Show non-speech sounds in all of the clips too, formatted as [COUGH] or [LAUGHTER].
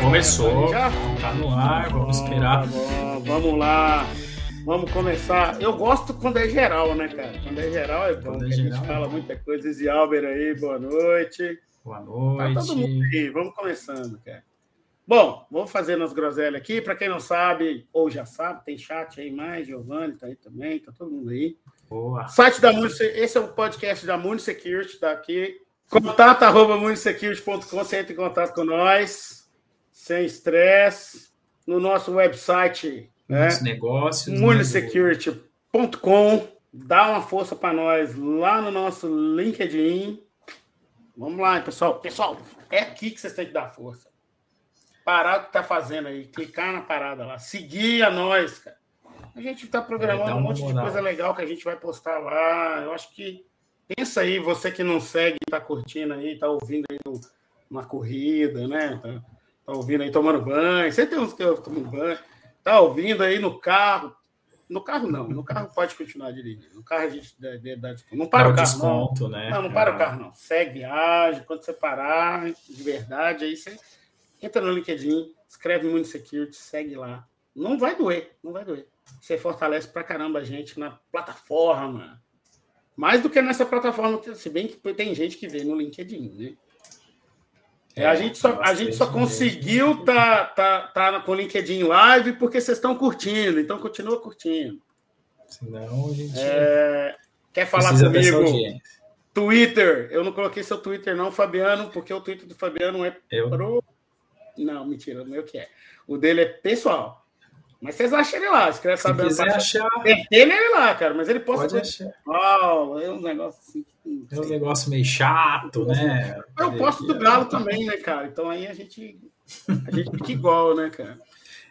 Começou. Já? Tá no ar, vamos esperar. bom, vamos lá. Vamos começar. Eu gosto quando é geral, né, cara? Quando é geral é bom, é porque a gente geral. fala muita coisa. Zé Albert aí, boa noite. Boa Tá todo mundo noite. aí, vamos começando, cara. Bom, vamos fazer nas groselhas aqui. Para quem não sabe, ou já sabe, tem chat aí mais, Giovanni tá aí também, tá todo mundo aí. Boa. Site da Munice, esse é o podcast da Munisecurity, tá aqui. Contato arroba munisecurity.com, você entra em contato com nós, sem estresse. No nosso website, né? Muitos negócios. né? munisecurity.com. Dá uma força para nós lá no nosso LinkedIn. Vamos lá, pessoal. Pessoal, é aqui que vocês têm que dar força. Parar o que tá fazendo aí, clicar na parada lá, seguir a nós, cara. A gente está É, programando dá um monte de moral. coisa legal que a gente vai postar lá. Eu acho que pensa aí, você que não segue, tá curtindo aí, tá ouvindo aí no- uma corrida, né? Tá, tá ouvindo aí tomando banho. Você tem uns que eu tomo banho. Tá ouvindo aí no carro. No carro não, no carro pode continuar dirigindo. No carro a gente dá, dá. Não para Dá o carro, não. desconto, né? Não, não para o carro, não. Segue viagem. Quando você parar, de verdade, aí você entra no LinkedIn, escreve Mundo Security, segue lá. Não vai doer, não vai doer. Você fortalece pra caramba a gente na plataforma. Mais do que nessa plataforma, se bem que tem gente que vê no LinkedIn, né? É, a, gente só, a gente só conseguiu tá, tá, tá com o LinkedIn live porque vocês estão curtindo, então continua curtindo. Senão a gente É, quer falar comigo? Twitter, eu não coloquei seu Twitter, não, Fabiano, porque o Twitter do Fabiano é Eu, pro. Não, mentira, o meu que é. O dele é pessoal. Mas vocês acham ele lá, se quiser Paixão. achar, Tem ele é lá, cara, mas ele posta pode achar. pessoal, é um negócio assim. É um negócio meio chato, né? Eu posto do Galo [LAUGHS] também, né, cara? Então aí a gente, a gente fica [LAUGHS] igual, né, cara?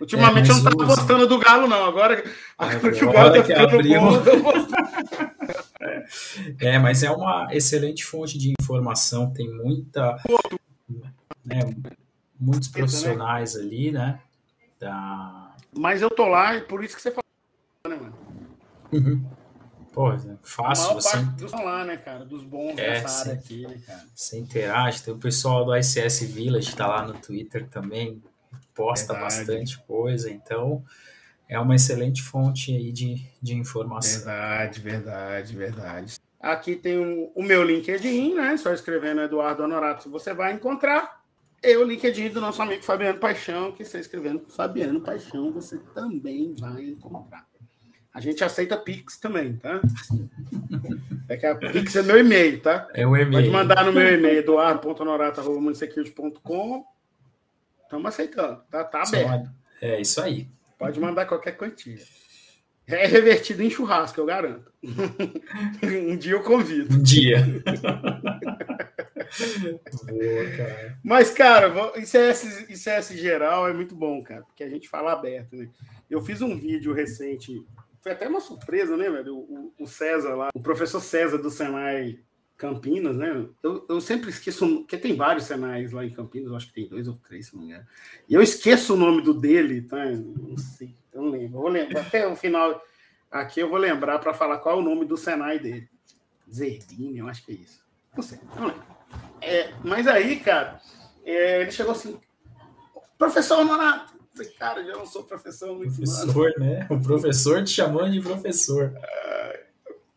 Ultimamente É, eu não tava usa. postando do Galo, não. Agora, agora que o Galo tá ficando abriu. bom. [LAUGHS] É, mas é uma excelente fonte de informação, tem muita. Né, muitos profissionais ali, né? Da... Mas eu tô lá e por isso que você falou, né, mano? Uhum. Pô, é A fácil, maior você, parte dos lá, né, cara? Dos bons É, dessa área aqui, né, cara? você interage. Tem o pessoal do ICS Village, tá lá no Twitter também, posta Verdade. bastante coisa, então é uma excelente fonte aí de, de informação. Verdade, verdade, verdade. Aqui tem o, o meu LinkedIn, né? Só escrevendo Eduardo Honorato, você vai encontrar. E o LinkedIn do nosso amigo Fabiano Paixão, que você escrevendo Fabiano Paixão, você também vai encontrar. A gente aceita Pix também, tá? É que a Pix é meu e-mail, tá? É o e-mail. Pode mandar no meu e-mail, eduardo.honorato.munisecurity.com. Estamos aceitando, tá? Tá aberto. É isso aí. Pode mandar qualquer quantia. É revertido em churrasco, eu garanto. [LAUGHS] um dia eu convido. Um dia. [LAUGHS] Cara. Mas, cara, ICS, ICS geral é muito bom, cara, porque a gente fala aberto, né? Eu fiz um vídeo recente, foi até uma surpresa, né, velho? O, o César lá, o professor César do Senai Campinas, né? Eu, eu sempre esqueço, porque tem vários Senais lá em Campinas, acho que tem dois ou três, se não me engano. E eu esqueço o nome do dele, tá? Não sei, eu não lembro. Eu vou lembrar, até o final aqui eu vou lembrar para falar qual é o nome do Senai dele. Zerbini, eu acho que é isso. Não sei, não lembro. É, mas aí, cara, é, ele chegou assim, professor Honorato. Cara, eu já não sou professor muito. Professor, né? O professor te chamando de professor.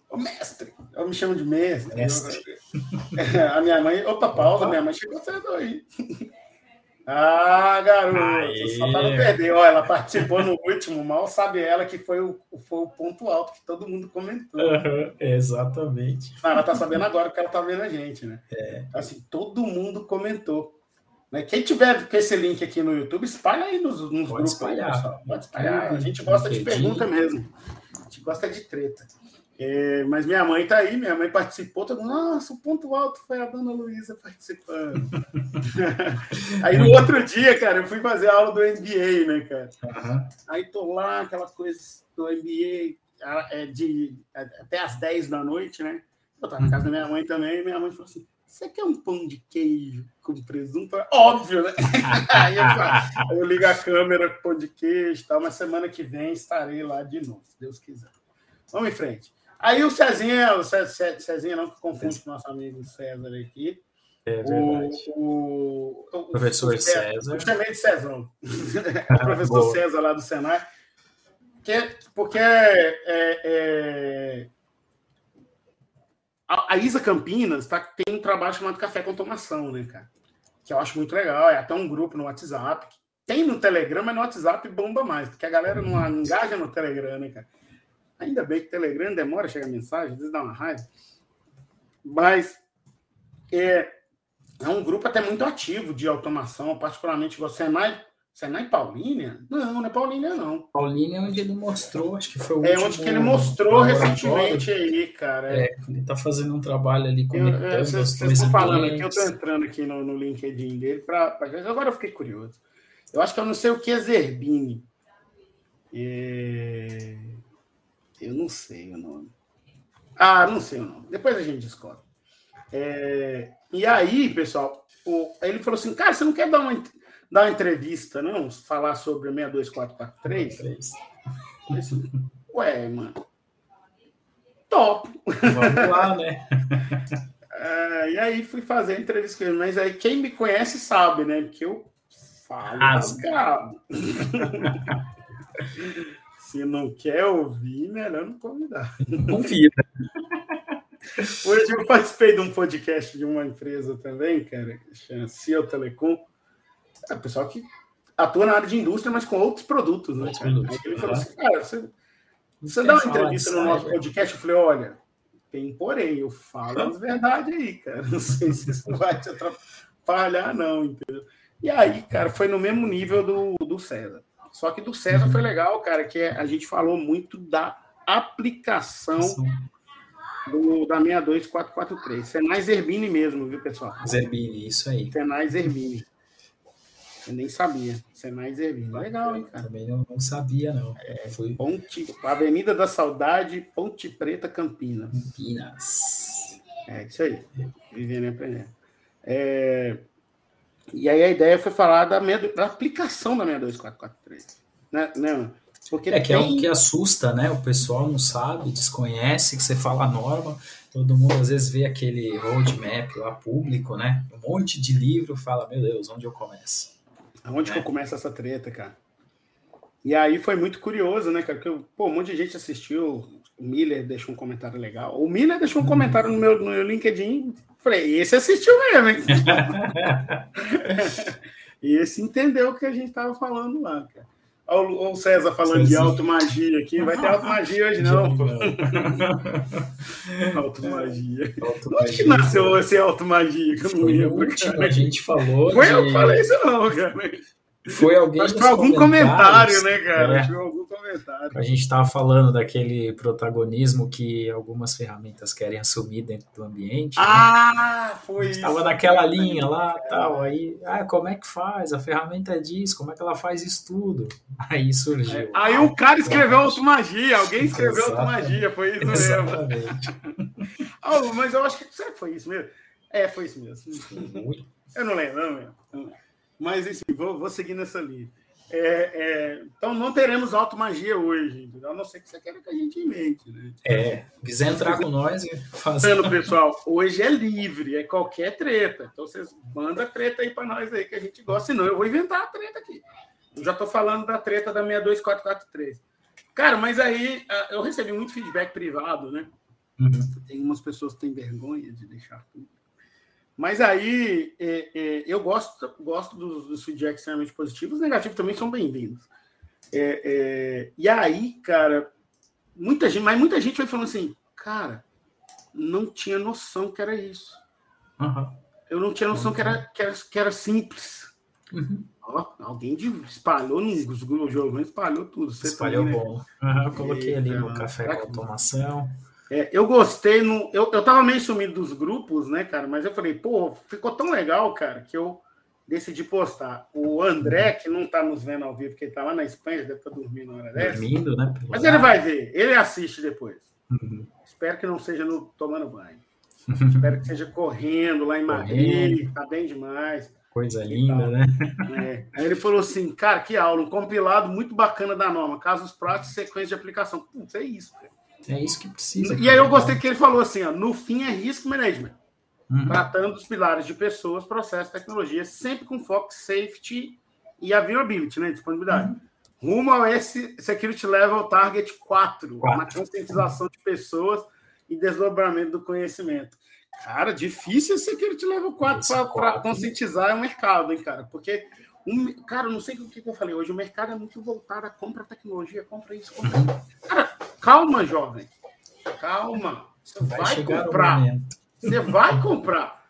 Ô, mestre. Eu me chamo de mestre. Mestre. Eu- [LAUGHS] a minha mãe. Opa, pausa, minha mãe chegou cedo aí. [LAUGHS] Ah, garoto, Aê. só para não perder. Olha, ela participou no último, mal sabe ela que foi o, foi o ponto alto que todo mundo comentou. Aham, exatamente. Não, ela tá sabendo agora porque ela tá vendo a gente, né? Assim, todo mundo comentou. Né? Quem tiver com esse link aqui no YouTube, espalha aí nos, nos Pode grupos. espalhar. Aí. Pode espalhar. A gente gosta de pergunta mesmo. A gente gosta de treta. É, mas minha mãe tá aí, minha mãe participou, todo mundo, nossa, o ponto alto foi a dona Luísa participando. [LAUGHS] aí no outro dia, cara, eu fui fazer a aula do MBA, né, cara? Aham. Aí tô lá, aquela coisa do MBA é de, até às 10 da noite, né? Eu tava na casa da minha mãe também, e minha mãe falou assim: você quer um pão de queijo com presunto? Óbvio, né? [LAUGHS] Aí eu, eu ligo a câmera com pão de queijo e tal, mas semana que vem estarei lá de novo, se Deus quiser. Vamos em frente. Aí o Cezinha, o Ce- Ce- Cezinha não que confunde com o nosso amigo César aqui, É verdade. O, o, o professor o, César. Eu chamei de Cezão. [LAUGHS] o professor César lá do Senai. Que porque é, é. A, a, Isa Campinas tá, tem um trabalho chamado Café com Automação, né, cara? Que eu acho muito legal. É até um grupo no WhatsApp. Tem no Telegram, mas no WhatsApp bomba mais, porque a galera não engaja no Telegram, né, cara? Ainda bem que o Telegram demora a chegar mensagem, às vezes dá uma raiva. Mas é, é um grupo até muito ativo de automação, particularmente você é mais Senai Paulínia? Não, não é Paulínia, não. Paulínia é onde ele mostrou, acho que foi o É onde que ele mostrou recentemente aí, cara. É, ele tá fazendo um trabalho ali conectando eu, eu, Vocês estão falando aqui, eu tô entrando aqui no, no LinkedIn dele, pra, agora eu fiquei curioso. Eu acho que eu não sei o que é Zerbini. É... Eu não sei o nome. Ah, não sei o nome. Depois a gente descobre. É... E aí, pessoal, o... ele falou assim, cara, você não quer dar uma dar uma entrevista, não? Falar sobre o 62443? Assim, Ué, mano. Top! Vamos lá, né? [LAUGHS] É, e aí fui fazer a entrevista com ele. Mas aí quem me conhece sabe, né? Que eu falo rasgado. [LAUGHS] [LAUGHS] Se não quer ouvir, melhor não convidar. Convida. [LAUGHS] Hoje eu participei de um podcast de uma empresa também, cara, chama Ciel Telecom é, pessoal que atua na área de indústria, mas com outros produtos, né? Cara? Aí ele falou assim, cara, você, você dá uma entrevista no nosso podcast, eu falei, olha, tem porém, eu falo as verdades aí, cara. Não sei se isso [LAUGHS] vai te atrapalhar, não, entendeu? E aí, cara, foi no mesmo nível do, do César. Só que do César foi legal, cara, que a gente falou muito da aplicação do, da 62443. Senai Zerbini mesmo, viu, pessoal? Zerbini, isso aí. Senai Zerbini. Eu nem sabia. Senai Zerbini. Legal, hein, cara? Também não, não sabia, não. É, foi... Ponte, Avenida da Saudade, Ponte Preta, Campinas. Campinas. É isso aí. Vivendo e aprendendo. É... E aí a ideia foi falar da, minha, da aplicação da 62443. Né, né? Porque é que tem... é o que assusta, né? O pessoal não sabe, desconhece que você fala a norma. Todo mundo às vezes vê aquele roadmap lá público, né? Um monte de livro, fala, meu Deus, onde eu começo? Aonde é. que eu começo essa treta, cara? E aí foi muito curioso, né, cara? Porque, pô, um monte de gente assistiu. O Miller deixou um comentário legal. O Miller deixou um comentário no meu, no meu LinkedIn. Falei, esse assistiu mesmo, hein? e [LAUGHS] esse entendeu o que a gente tava falando lá, cara. Olha o César falando César. de automagia aqui. Vai ter automagia hoje, não. [LAUGHS] automagia. Onde que nasceu esse automagia? Que eu não lembro. A gente falou. Foi de... eu que falei isso, não, cara. Foi alguém. Acho que foi algum comentário, né, cara? É. Acho que foi algum comentário. A gente estava falando daquele protagonismo que algumas ferramentas querem assumir dentro do ambiente. Né? Ah, né? foi. Estava naquela linha lá, é. tal. Aí, ah, como é que faz? A ferramenta diz, como é que ela faz isso tudo? Aí surgiu. É. Aí o cara escreveu automagia, alguém escreveu automagia, foi isso mesmo. Exatamente. [LAUGHS] oh, mas eu acho que será que foi isso mesmo? É, foi isso mesmo. Eu não lembro, não lembro. Mas, enfim, vou, vou seguir nessa linha. É, é, então, não teremos automagia hoje, a não ser que você queira que a gente invente, né? É, quiser entrar com nós e fazer. pessoal, hoje é livre, é qualquer treta. Então, vocês mandam treta aí para nós aí que a gente gosta, senão eu vou inventar a treta aqui. Eu já estou falando da treta da 62443. Cara, mas aí ah, eu recebi muito feedback privado, né? Uhum. Tem umas pessoas que têm vergonha de deixar tudo. Mas aí é, é, eu gosto, gosto dos, dos feedbacks extremamente positivos, os negativos também são bem-vindos. É, é, e aí, cara, muita gente, mas muita gente vai falando assim, cara, não tinha noção que era isso. Uhum. Eu não tinha noção uhum. que, era, que, era, que era simples. Uhum. Ó, alguém espalhou nos grupos, espalhou tudo. Você espalhou também, bom. Né? coloquei ali no café com automação. É, eu gostei, no, eu, eu tava meio sumido dos grupos, né, cara? Mas eu falei, pô, ficou tão legal, cara, que eu decidi postar. O André, que não tá nos vendo ao vivo, porque ele tá lá na Espanha, deve estar tá dormindo na hora dessa. Dormindo, né? Mas ele vai ver, ele assiste depois. Uhum. Espero que não seja no tomando banho. [LAUGHS] Espero que seja correndo lá em Madrid, tá bem demais. Coisa linda, né? É. Aí ele falou assim, cara, que aula, um compilado muito bacana da norma, casos práticos e sequência de aplicação. Putz, é isso, cara. É isso que precisa. E aí eu gostei que ele falou assim, ó, no fim é risk management. uhum. tratando os pilares de pessoas, processos, tecnologia, sempre com foco safety e availability, né? Disponibilidade. Uhum. Rumo ao S Security Level Target 4, 4. na conscientização de pessoas e desdobramento do conhecimento. Cara, difícil esse Security Level 4 para conscientizar o mercado, hein, cara? Porque, um, cara, não sei o que, que eu falei hoje, o mercado é muito voltado a compra tecnologia, compra isso, compra uhum. Cara, calma, jovem. Calma. Você vai, vai comprar. Você vai comprar.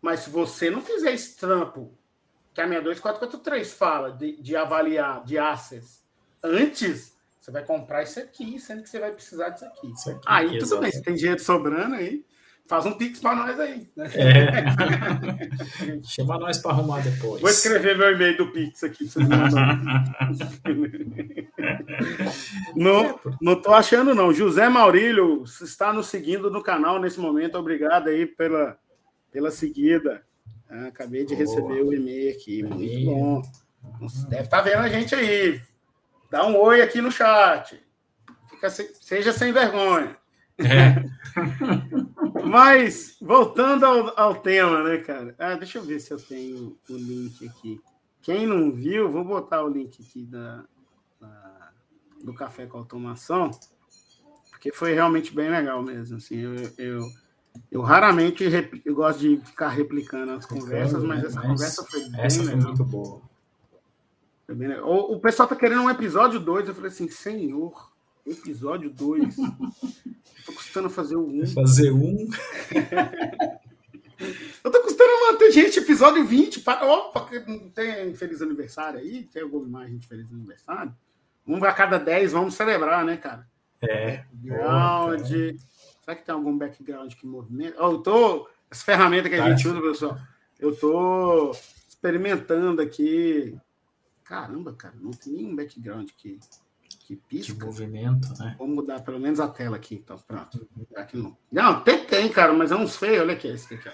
Mas se você não fizer esse trampo que a 62443 fala de, de avaliar, de assets, antes, você vai comprar isso aqui, sendo que você vai precisar disso aqui. aqui aí tudo bem, se tem dinheiro sobrando aí, faz um pix para nós aí. Né? É. [LAUGHS] Chama nós para arrumar depois. Vou escrever meu e-mail do pix aqui. [LAUGHS] não, não tô achando não. José Maurílio está nos seguindo no canal nesse momento. Obrigado aí pela, pela seguida. Ah, acabei de Boa. receber o e-mail aqui. Muito bom. Deve estar tá vendo a gente aí. Dá um oi aqui no chat. Fica, seja sem vergonha. É. Mas, voltando ao, ao, tema, né, cara? Ah, deixa eu ver se eu tenho o link aqui. Quem não viu, vou botar o link aqui da, da do Café com Automação, porque foi realmente bem legal mesmo. Assim, eu, eu eu raramente eu gosto de ficar replicando as conversas, mas essa mas conversa foi bem essa foi muito boa. Foi bem o, o, pessoal tá querendo um episódio 2. Eu falei assim, senhor, episódio 2. tô custando fazer o 1. Um. Fazer um. eu tô custando manter, gente, episódio 20. Para... Opa, tem feliz aniversário aí? Tem alguma imagem de feliz aniversário? Um a cada 10, vamos celebrar, né, cara? É. Round. Será que tem algum background que movimenta? Oh, eu tô. As ferramentas que a gente usa, pessoal. Eu tô experimentando aqui. Caramba, cara, não tem nenhum background que, que pisca. De movimento, né? Vou mudar pelo menos a tela aqui, então. Pronto. Aqui não. Não, tem, tem, cara, mas é uns feios. Olha aqui, esse aqui,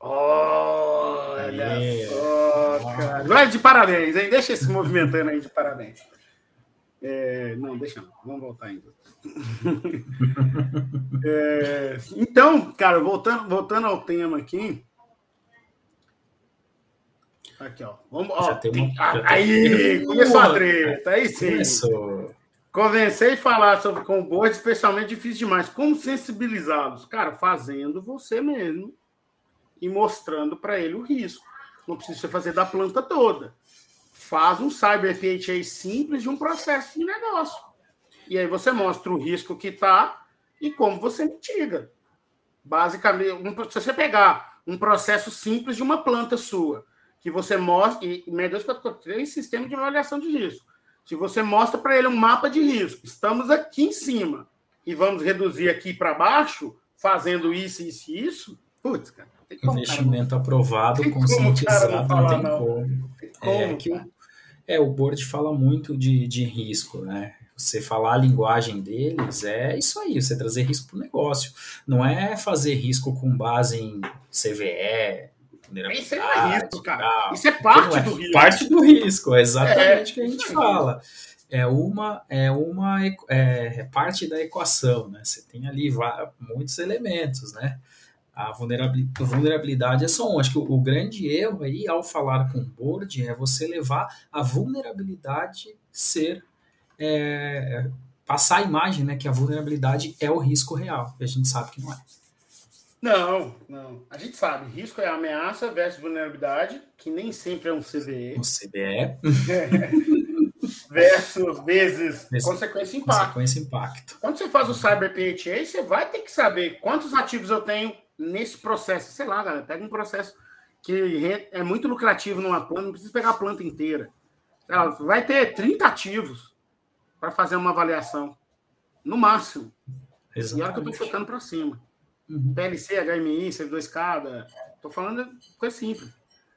Olha Aê. só, cara. Vai de parabéns, hein? Deixa esse movimentando aí de parabéns. É, não, deixa não. Vamos voltar ainda. [LAUGHS] é, então, cara, voltando, voltando ao tema aqui. Aqui, ó. Vamos, ó tem, aí, começou a treta. Aí sim. Começou. Convencer e falar sobre com boards, especialmente difícil demais. Como sensibilizá-los? Cara, fazendo você mesmo e mostrando para ele o risco. Não precisa fazer da planta toda faz um cyber PHA simples de um processo de negócio. E aí você mostra o risco que está e como você mitiga. Basicamente, um, se você pegar um processo simples de uma planta sua, que você mostra, e 62443 sistema de avaliação de risco. Se você mostra para ele um mapa de risco, estamos aqui em cima e vamos reduzir aqui para baixo, fazendo isso, isso e isso, putz, cara. Investimento cara, aprovado, conscientizado, não tem como. como. É, que o, é, o board fala muito de, de risco, né? Você falar a linguagem deles é isso aí, você trazer risco para o negócio. Não é fazer risco com base em CVE, isso é risco, cara. Isso é parte é, do risco. Parte do risco, é exatamente o é, que a gente fala. É uma, é uma é, é parte da equação, né? Você tem ali muitos elementos, né? a vulnerabilidade é só um. Acho que o, o, grande erro aí ao falar com o board é você levar a vulnerabilidade ser é, passar a imagem, né, que a vulnerabilidade é o risco real, que a gente sabe que não é. Não, não. A gente sabe, risco é ameaça versus vulnerabilidade, que nem sempre é um CVE. Um CVE. [LAUGHS] versus vezes consequência e impacto. Consequência impacto. Quando você faz o Cyber PHA, você vai ter que saber quantos ativos eu tenho nesse processo. Sei lá, galera, pega um processo que é muito lucrativo numa planta, não precisa pegar a planta inteira. Vai ter 30 ativos para fazer uma avaliação, no máximo. Exatamente. E olha que eu estou focando para cima. Uhum. PLC, HMI, servidor escada. Estou falando coisa simples.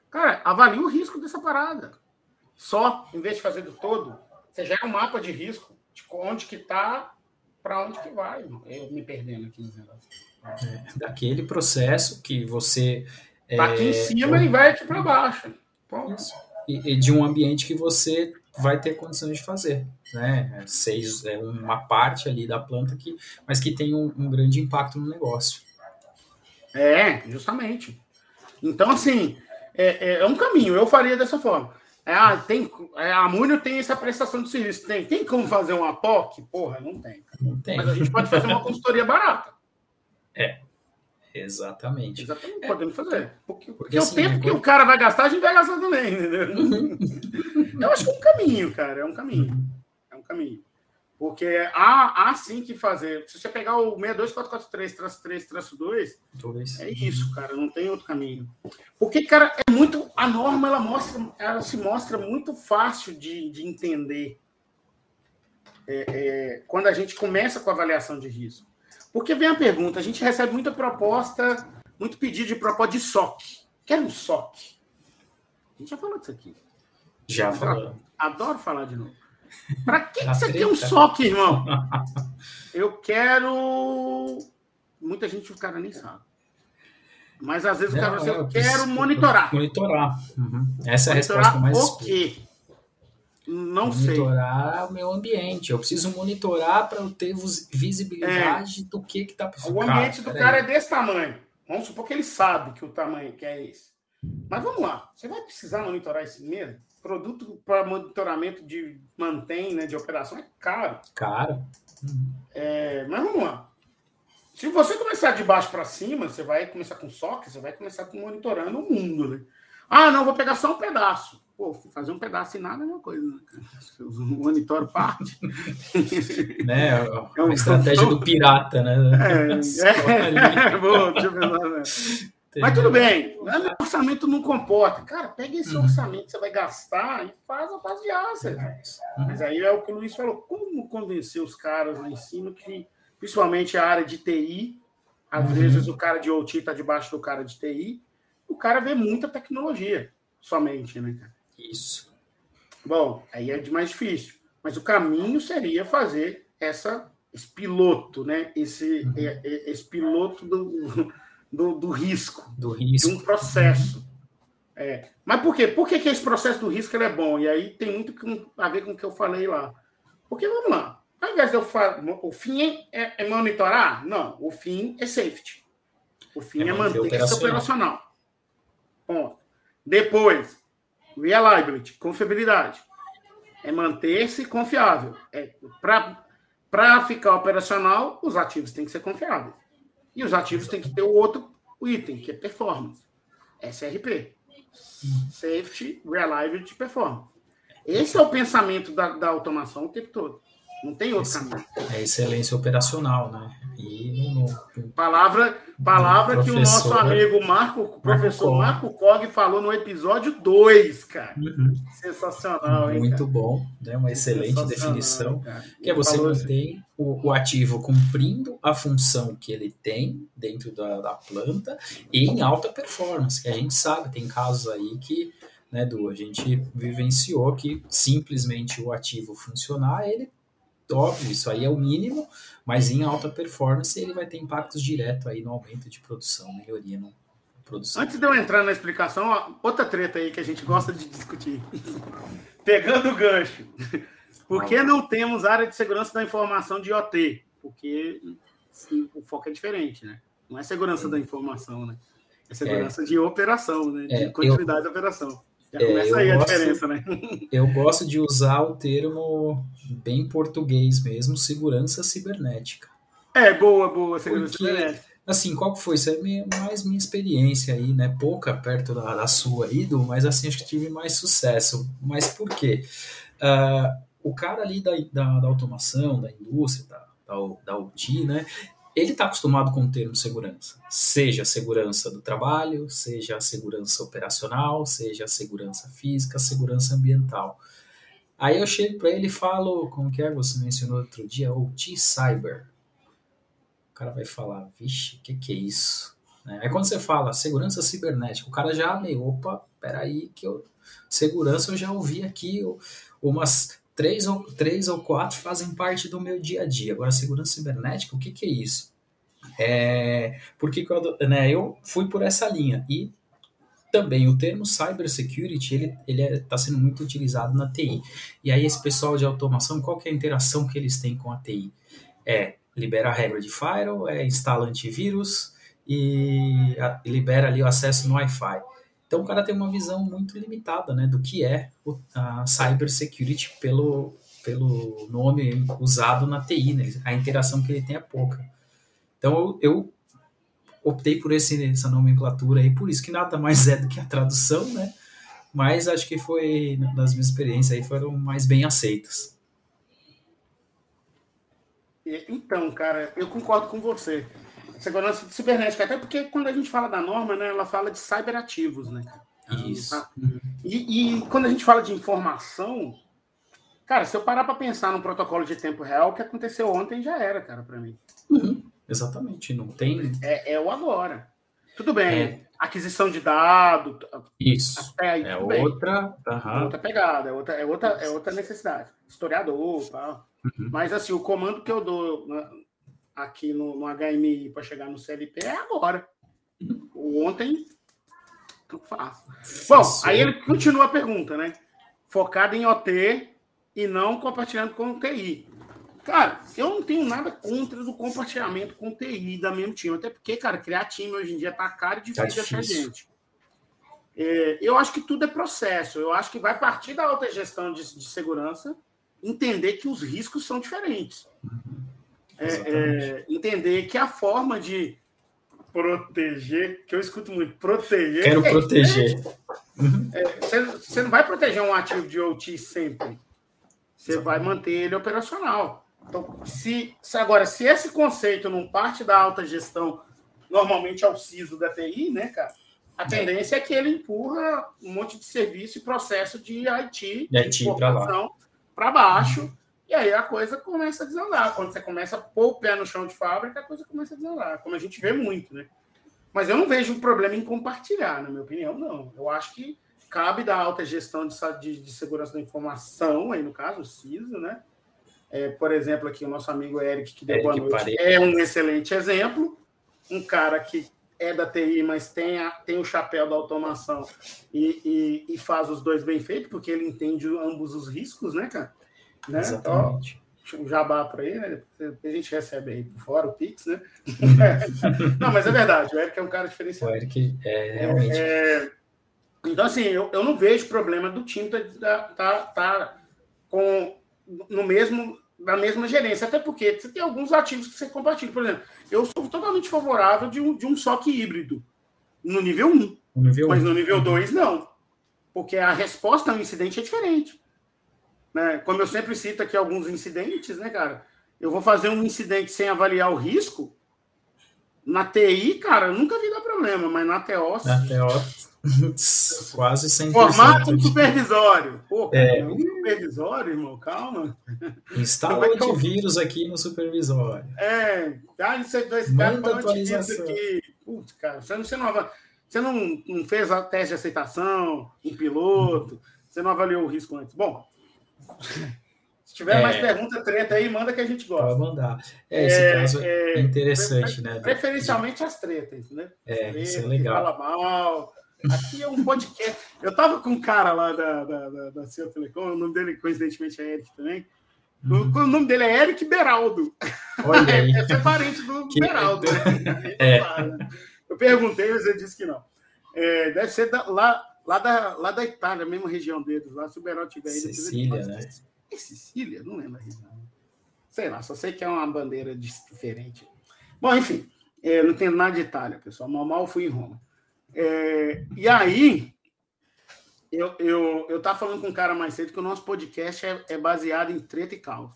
Cara, avalie o risco dessa parada. Só, em vez de fazer do todo, você gera um mapa de risco de onde que está, para onde que vai. Eu me perdendo aqui nos negócios. É, daquele processo que você. Tá aqui é, em cima e vai aqui para baixo. E, e, de um ambiente que você vai ter condições de fazer. Né? Seis, é uma parte ali da planta, que, mas que tem um, um grande impacto no negócio. É, justamente. Então, assim, é, é, é um caminho. Eu faria dessa forma. É, ah, tem, é, a Múnio tem essa prestação de serviço. Tem, tem como fazer uma POC? Porra, não tem. Não tem. Mas a gente pode fazer uma consultoria barata. [LAUGHS] É, exatamente. Exatamente, é, podemos fazer. Porque, porque assim, o tempo que o cara vai gastar, a gente vai gastar também, entendeu? Uhum. [LAUGHS] Eu acho que é um caminho, cara, é um caminho. É um caminho. Porque há, há sim que fazer. Se você pegar o 62443-3-2, é isso, cara. Não tem outro caminho. Porque, cara, é muito. A norma ela mostra, ela se mostra muito fácil de, de entender é, é, quando a gente começa com a avaliação de risco. Porque vem a pergunta: a gente recebe muita proposta, muito pedido de proposta de SOC. Quer um SOC? A gente já falou disso aqui. Já falou. Adoro falar de novo. Para que, que você quer um SOC, irmão? [LAUGHS] Eu quero. Muita gente o cara nem sabe. Mas às vezes o cara fala assim, eu quero monitorar. Monitorar. Uhum. Essa monitorar é a resposta mais. O quê? Não monitorar sei. Monitorar o meu ambiente. Eu preciso monitorar para eu ter visibilidade é. do que está O ambiente do cara aí. é desse tamanho. Vamos supor que ele sabe que o tamanho que é esse. Mas vamos lá. Você vai precisar monitorar esse mesmo? Produto para monitoramento de mantém, né, de operação é caro. Caro. É, mas vamos lá. Se você começar de baixo para cima, você vai começar com SOC, você vai começar com monitorando o mundo, né? Ah, não, vou pegar só um pedaço. Pô, fazer um pedaço e nada é uma coisa, né? Eu monitoro parte. [LAUGHS] né? É uma estratégia do pirata, né? É, [LAUGHS] é, deixa eu pensar, né? Mas tudo bem, o orçamento não comporta. Cara, pega esse uhum. orçamento que você vai gastar e faz a base de asset. Uhum. Mas aí é o que o Luiz falou: como convencer os caras lá em cima que, principalmente a área de TI, às uhum. vezes o cara de OT está debaixo do cara de TI, o cara vê muita tecnologia somente, né, cara? Isso. Bom, aí é de mais difícil. Mas o caminho seria fazer essa, esse piloto, né? Esse, uhum. É, é, esse piloto do do, do risco, do risco, de um processo. É. Mas por quê? Por que, que esse processo do risco é bom? E aí tem muito a ver com o que eu falei lá. Porque vamos lá, ao invés de eu falar, o fim é, é, monitorar? Não, o fim é safety. O fim é, é manter operacional. operacional. Ponto. Depois, reliability, confiabilidade. É manter-se confiável. É, Para ficar operacional, os ativos têm que ser confiáveis. E os ativos têm que ter o outro item, que é performance. SRP. Safety, Reliability, Performance. Esse é o pensamento da, da automação o tempo todo. Não tem outro caminho. É excelência operacional, né? E no, no, palavra palavra que o nosso amigo Marco, o professor Marco Cog falou no episódio 2, cara. Uhum. Sensacional, hein? Muito cara? bom, né? Uma excelente definição. Que é você mantém o, o, ativo cumprindo a função que ele tem dentro da, da planta e em alta performance. Que a gente sabe, tem casos aí que né, Du, a gente vivenciou que simplesmente o ativo funcionar, ele óbvio, isso aí é o mínimo, mas em alta performance ele vai ter impactos diretos aí no aumento de produção, melhoria no produção. Antes de eu entrar na explicação, outra treta aí que a gente gosta de discutir. Pegando o gancho. Por que não temos área de segurança da informação de OT? Porque sim, o foco é diferente, né? Não é segurança da informação, né? É segurança é. de operação, né? De é, continuidade eu... da operação. Já é, começa aí gosto, a diferença, né? Eu gosto de usar o termo bem português mesmo, segurança cibernética. É, boa, boa, segurança Porque, cibernética. Assim, qual que foi? Isso é minha, mais minha experiência aí, né? Pouca perto da, da sua aí, mas assim, acho que tive mais sucesso. Mas por quê? Uh, o cara ali da, da, da, automação, da indústria, da, da, da UT, né? Ele está acostumado com o termo segurança, seja a segurança do trabalho, seja a segurança operacional, seja a segurança física, segurança ambiental. Aí eu chego para ele e falo, como que é, você mencionou outro dia, o T-Cyber. O cara vai falar, vixe, o que, que é isso? É, aí quando você fala segurança cibernética, o cara já meio, opa, peraí, que eu, segurança eu já ouvi aqui umas três ou, três ou quatro fazem parte do meu dia a dia. Agora, segurança cibernética, o que, que é isso? É, porque eu, né, eu fui por essa linha. E também o termo cybersecurity ele está ele é, tá sendo muito utilizado na TI. E aí esse pessoal de automação, qual que é a interação que eles têm com a TI? É libera a regra de firewall, é instala antivírus e libera ali o acesso no Wi-Fi. Então o cara tem uma visão muito limitada né, do que é a cybersecurity pelo, pelo nome usado na TI, né? a interação que ele tem é pouca. Então eu, eu optei por esse, essa nomenclatura aí, por isso que nada mais é do que a tradução, né? Mas acho que foi, nas minhas experiências aí, foram mais bem aceitas. Então, cara, eu concordo com você. Segurança cibernética, até porque quando a gente fala da norma, né, ela fala de cyberativos, né? Isso. Tá? E, e, quando a gente fala de informação, cara, se eu parar para pensar no protocolo de tempo real, o que aconteceu ontem já era, cara, para mim. Uhum. Exatamente, não tem. É, é o agora. Tudo bem, é. aquisição de dados. Isso. Até aí, é outra. Uhum. outra pegada, é outra, é outra, é outra necessidade. Historiador, tal. Uhum. Mas assim, o comando que eu dou aqui no, no HMI para chegar no CLP é agora. O ontem eu faço. Bom, aí ele continua a pergunta, né? Focado em OT e não compartilhando com TI. Cara, eu não tenho nada contra do compartilhamento com TI da mesmo time, até porque, cara, criar time hoje em dia tá caro e difícil, tá difícil. de achar gente. É, eu acho que tudo é processo. Eu acho que vai partir da alta gestão de, de segurança entender que os riscos são diferentes. É, é, entender que a forma de proteger, que eu escuto muito, proteger. Quero é proteger. É, você, você não vai proteger um ativo de OT sempre. Você vai manter ele operacional. Então, se, se, agora, se esse conceito não parte da alta gestão, normalmente ao CISO da TI, né, cara? A é. tendência é que ele empurra um monte de serviço e processo de IT, de IT para baixo, uhum. E aí a coisa começa a desandar. Quando você começa a pôr o pé no chão de fábrica, a coisa começa a desandar, como a gente vê muito, né? Mas eu não vejo um problema em compartilhar, na minha opinião, não. Eu acho que cabe da alta gestão de, de, de segurança da informação, aí no caso, o CISO, né? É, por exemplo, aqui o nosso amigo Eric, que deu Eric boa noite, é um excelente exemplo. Um cara que é da TI, mas tem, a, tem o chapéu da automação e, e, e, faz os dois bem feitos, porque ele entende ambos os riscos, né, cara? Né? Exatamente. Então, um jabá para ele, né? A gente recebe aí por fora o Pix, né? [LAUGHS] Não, mas é verdade, o Eric é um cara diferenciado. O Eric é realmente. É, então, assim, eu, eu não vejo problema do time tá, tá, tá com no mesmo na mesma gerência, até porque você tem alguns ativos que você compartilha. Por exemplo, eu sou totalmente favorável de um, de um SOC híbrido no nível 1, no nível mas no nível 2 não. Porque a resposta ao incidente é diferente. Né? Como eu sempre cito aqui alguns incidentes, né, cara? Eu vou fazer um incidente sem avaliar o risco. Na TI, cara, nunca vi dar problema, mas na TO. Na TO Quase 100%. Formato supervisório. Pô, é. um supervisório, irmão, calma. Instala o vírus aqui no supervisório. É, dá esse dois caras antivírus aqui. Putz, cara, você não, você não, você não, não fez a teste de aceitação, um piloto, você não avaliou o risco antes. Bom, se tiver é, mais pergunta, treta aí, manda que a gente gosta. Pode mandar. É, esse é, caso é interessante, né? Preferencialmente as tretas, né? É, isso é legal. Fala mal Aqui é um podcast. Eu tava com um cara lá da, da, da, da Telecom, o nome dele, coincidentemente, é Eric também. Uhum. O, o, nome dele é Eric Beraldo. Olha aí. [LAUGHS] É, é parente do que... Beraldo. Né? [LAUGHS] É. Eu perguntei, mas ele disse que não. É, deve ser da, lá, lá, da, lá da Itália, mesma região deles, lá se o Beraldo tiver aí. Sicília, né? É Sicília? Não lembro a região. Sei lá, só sei que é uma bandeira diferente. Bom, enfim, é, não tem nada de Itália, pessoal. Mal, mal fui em Roma. É, e aí, eu, eu, eu tava falando com um cara mais cedo que o nosso podcast é, é baseado em treta e caos.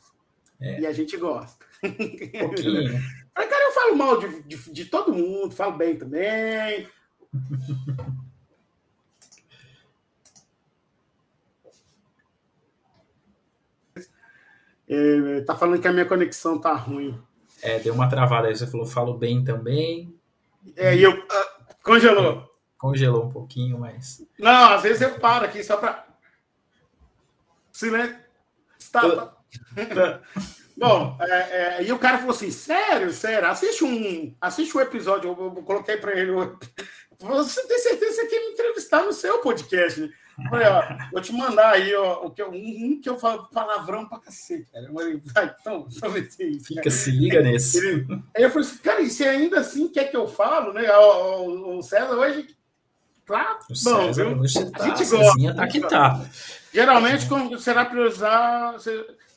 É. E a gente gosta. Um. Né? [LAUGHS] cara, eu falo mal de, de, de todo mundo, falo bem também. É, tá falando que a minha conexão tá ruim. É, deu uma travada aí. Você falou, falo bem também. É, e eu. Uh, congelou congelou um pouquinho, mas. Não, às vezes eu paro aqui só para. Silêncio. Está. [LAUGHS] Bom, é, é, e o cara falou assim: sério, sério, assiste um, assiste um episódio. Eu, eu coloquei para ele. Você tem certeza que ele entrevistar no seu podcast, né? Olha, ó, vou te mandar aí ó, o que eu, um que eu falo palavrão pra cacete, cara. Vai, então, deixa eu isso. Fica, se liga nesse. Aí eu falei assim, cara, e se ainda assim quer que eu falo, né? O, o, o César hoje. Claro, o bom, César, viu? Tá, a gente gosta. Tá que tá. Geralmente, quando será priorizar,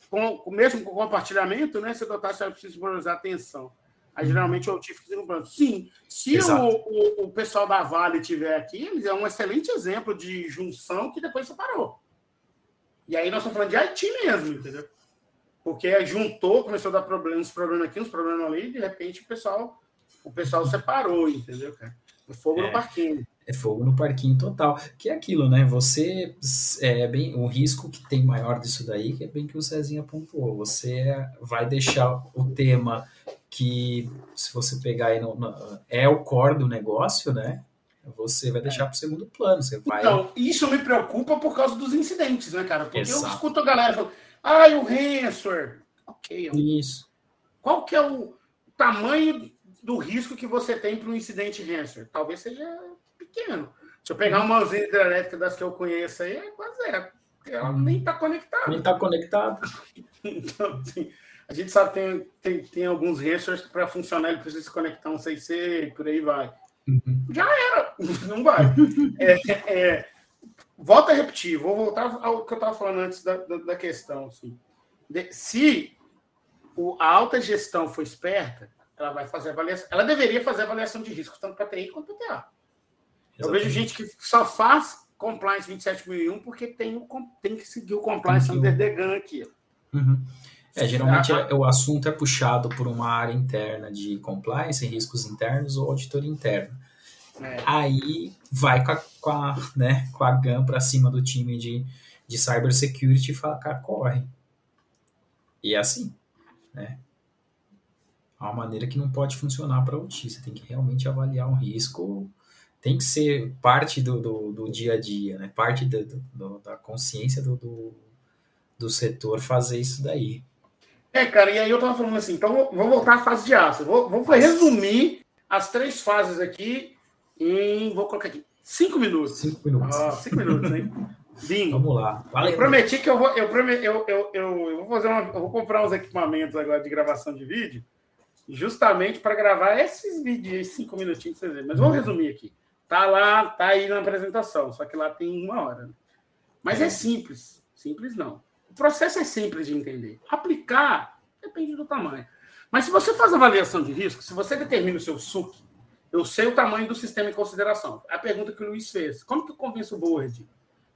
com, mesmo com compartilhamento, né? Você dotar, você precisa priorizar atenção. Aí, geralmente, eu tive que plano. Sim, se o, o, o, pessoal da Vale estiver aqui, eles é um excelente exemplo de junção que depois separou. E aí nós estamos falando de Haiti mesmo, entendeu? Porque juntou, começou a dar problemas, uns problemas aqui, uns problemas ali, e de repente o pessoal, o pessoal separou, entendeu, cara? O fogo é. no parquinho é fogo no parquinho total. Que é aquilo, né? Você é bem o risco que tem maior disso daí, que é bem que o Cezinha pontuou. Você vai deixar o tema que, se você pegar aí, no, no, é o core do negócio, né? Você vai deixar para o segundo plano. Você vai... Então, isso me preocupa por causa dos incidentes, né, cara? Porque Exato. eu escuto a galera falando, ah, o ransomware. Ok. Isso. Qual que é o tamanho do risco que você tem para um incidente ransomware? Talvez seja pequeno. Se eu pegar uma usina hidrelétrica das que eu conheço aí, é quase zero. Ela hum. nem está conectada. Nem está conectada. [LAUGHS] então, assim, a gente sabe que tem, tem, tem alguns rechos que para funcionar ele precisa se conectar um 6C e por aí vai. Uhum. Já era, [LAUGHS] não vai. É, é, volta a repetir, vou voltar ao que eu estava falando antes da, da, da questão. Assim. De, se o, a alta gestão for esperta, ela vai fazer avaliação. Ela deveria fazer avaliação de risco, tanto para TI quanto para TA. Eu vejo gente que só faz compliance 27001 porque tem, o, tem que seguir o compliance under the gun aqui. Uhum. É, geralmente é, o assunto é puxado por uma área interna de compliance, riscos internos ou auditoria interna. É. Aí vai com a, com a, né, com a GAN para cima do time de, de cybersecurity e fala, cara, corre. E é assim, né? Há uma maneira que não pode funcionar para o TI. Você tem que realmente avaliar um risco tem que ser parte do, do, do dia a dia, né? Parte do, do, da consciência do, do, do, setor fazer isso daí. É, cara, e aí eu tava falando assim, então vou voltar à fase de aço. Vou, vou resumir as três fases aqui em. Vou colocar aqui. Cinco minutos. Cinco minutos. Ah, cinco minutos, hein? [LAUGHS] Bingo. Vamos lá. Valeu. Eu prometi que eu vou, eu, eu, eu, eu, eu, vou fazer uma, eu vou comprar uns equipamentos agora de gravação de vídeo, justamente para gravar esses vídeos, cinco minutinhos, mas vamos resumir aqui. Tá lá, tá aí na apresentação, só que lá tem uma hora. Né? Mas é simples. Simples não. O processo é simples de entender. Aplicar depende do tamanho. Mas se você faz avaliação de risco, se você determina o seu SUC, eu sei o tamanho do sistema em consideração. É a pergunta que o Luiz fez. Como que eu convenço o board?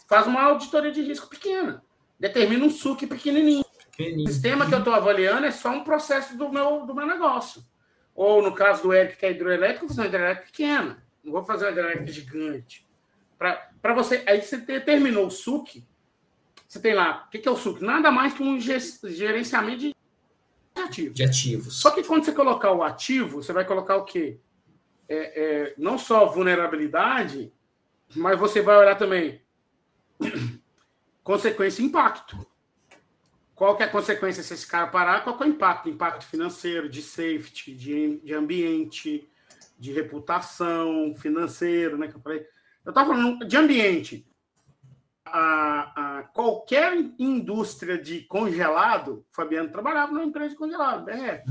Faz uma auditoria de risco pequena. Determina um SUC pequenininho. pequenininho. O sistema que eu estou avaliando é só um processo do meu, do meu negócio. Ou, no caso do Eric, que é hidroelétrico, fazer uma hidrelétrica pequena. Não vou fazer uma hidrelétrica gigante. Para você. Aí você terminou o SUC. Você tem lá. O que, é o SUC? Nada mais que um gerenciamento de ativos. De ativos. Só que quando você colocar o ativo, você vai colocar o quê? É, é, não só vulnerabilidade, mas você vai olhar também [COUGHS] consequência e impacto. Qual que é a consequência se esse cara parar? Qual é o impacto? Impacto financeiro, de safety, de, de ambiente, de reputação, financeiro, né? Que eu falei. Eu estava falando de ambiente. A, a, qualquer indústria de congelado, Fabiano trabalhava numa empresa de congelado, é.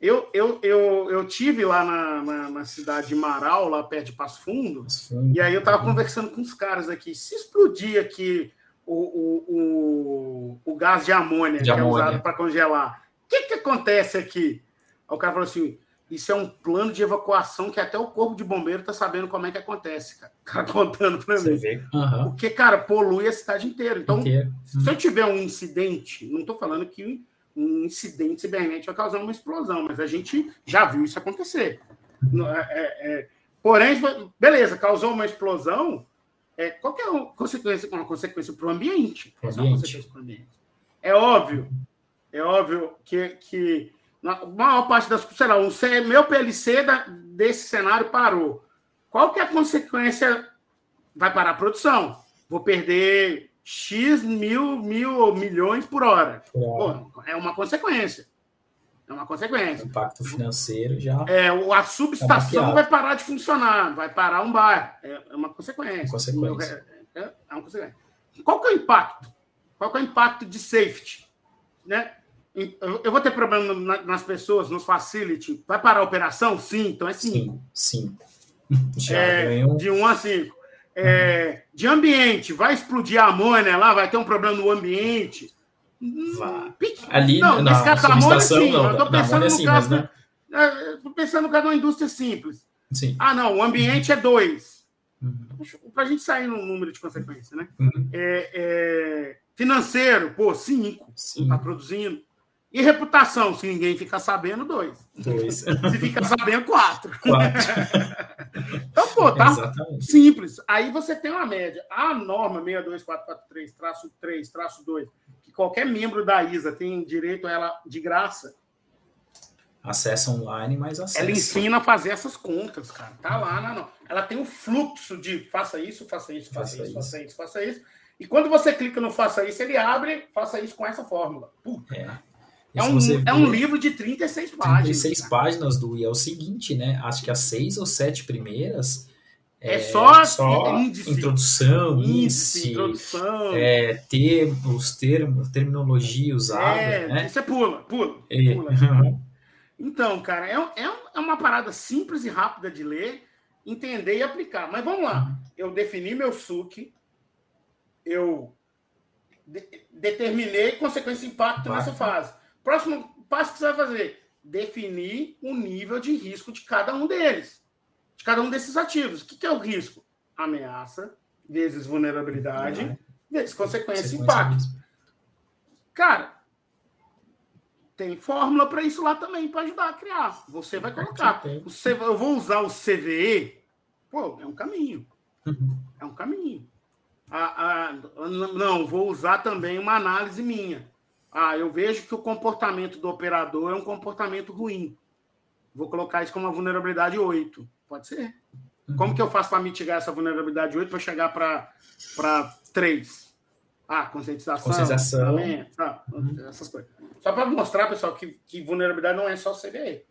Eu, eu, eu, eu tive lá na, na, na, cidade de Marau, lá perto de Passo Fundo, Sim. e aí eu estava conversando com os caras aqui. Se explodir aqui o, o, o, o gás de amônia de que amônia. é usado para congelar, o que, que acontece aqui? O cara falou assim: isso é um plano de evacuação que até o corpo de bombeiro está sabendo como é que acontece, cara. O [LAUGHS] cara contando para mim. Uhum. Porque, cara, polui a cidade inteira. Então, uhum. se eu tiver um incidente, não estou falando que um incidente cibernético vai causar uma explosão, mas a gente já viu isso acontecer. É, é, é, porém, beleza, causou uma explosão. É, qual que é uma consequência, uma consequência para o ambiente? ambiente. ambiente? É óbvio, é óbvio que, que a maior parte das. Sei lá, um meu PLC da, desse cenário parou. Qual que é a consequência? Vai parar a produção. Vou perder X mil, mil milhões por hora. Pô, é uma consequência. É uma consequência. O impacto financeiro já. É, a subestação tá vai parar de funcionar, vai parar um bar. É, é uma consequência. consequência. É, é uma consequência. Qual que é o impacto? Qual que é o impacto de safety? Né? Eu vou ter problema nas pessoas, nos facility. Vai parar a operação? Sim, então é 5. Sim. [LAUGHS] É, de 1 um a 5. É, de ambiente, vai explodir a amônia lá, vai ter um problema no ambiente. Vai. Ali, não, nesse caso amônia, sim. Não, eu tô pensando no caso. Né? Estou pensando no caso de uma indústria simples. Sim. Ah, não, o ambiente é 2. Uhum. Para a gente sair no número de consequência, né? Uhum. É, é, financeiro, pô, 5. Está produzindo. E reputação, se ninguém ficar sabendo, dois. Dois. Se fica sabendo, quatro. Quatro. [LAUGHS] então, pô, tá Exatamente. simples. Aí você tem uma média. A norma 62443, traço 3, traço 2, que qualquer membro da ISA tem direito a ela de graça. Acessa online, mas acessa. Ela ensina a fazer essas contas, cara. Tá lá, não, não. Ela tem um fluxo de faça isso, faça isso, faça, faça isso, isso, faça isso, faça isso. E quando você clica no faça isso, ele abre, faça isso com essa fórmula. Puta. É. É um, é um livro de 36 páginas. 36 cara. páginas, do e é o seguinte, né? Acho que as seis ou sete primeiras é, é só, só índice. introdução, índice, introdução. É, ter, os termos, terminologia usada. É, né? Você pula, pula. É. pula. [LAUGHS] Então, cara, é, é, é uma parada simples e rápida de ler, entender e aplicar. Mas vamos lá. Uhum. Eu defini meu SUC, eu de, determinei consequência e impacto nessa fase. Próximo passo que você vai fazer: definir o nível de risco de cada um deles, de cada um desses ativos. O que é o risco? Ameaça, vezes vulnerabilidade, vezes consequência e impacto. Cara, tem fórmula para isso lá também, para ajudar a criar. Você vai colocar. Você, eu vou usar o CVE. Pô, é um caminho. Uhum. É um caminho. Ah, ah, não, vou usar também uma análise minha. Ah, eu vejo que o comportamento do operador é um comportamento ruim. Vou colocar isso como uma vulnerabilidade 8. Pode ser. Uhum. Como que eu faço para mitigar essa vulnerabilidade 8 para chegar para 3? Ah, conscientização. Conscientização. Tá, essas coisas. Só para mostrar, pessoal, que, que vulnerabilidade não é só CVE.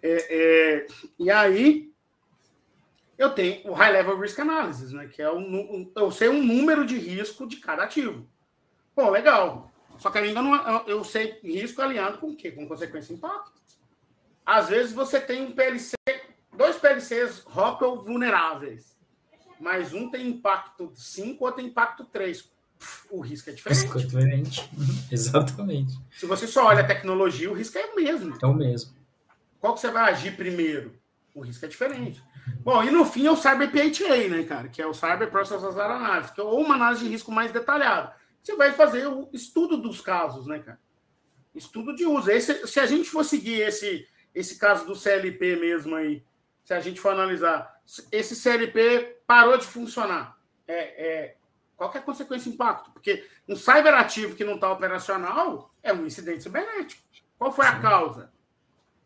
É, é, e aí, eu tenho o High Level Risk Analysis, né, que é um, um, eu sei um número de risco de cada ativo. Bom, legal. Só que ainda não eu sei risco alinhado com o quê? Com consequência e impacto. Às vezes você tem um PLC, dois PLCs Rockwell vulneráveis, mas um tem impacto 5, outro tem impacto 3. O risco é diferente. O risco é diferente. [LAUGHS] Exatamente. Se você só olha a tecnologia, o risco é o mesmo. É o mesmo. Qual que você vai agir primeiro? O risco é diferente. Bom, e no fim é o Cyber PHA, né, cara? Que é o Cyber Process Analysis, que é uma análise de risco mais detalhada você vai fazer o estudo dos casos, né, cara? Estudo de uso. Esse, se a gente for seguir esse, esse caso do CLP mesmo aí, se a gente for analisar, esse CLP parou de funcionar. É, é, qual é a consequência impacto? Porque um cyberativo que não está operacional é um incidente cibernético. Qual foi a causa?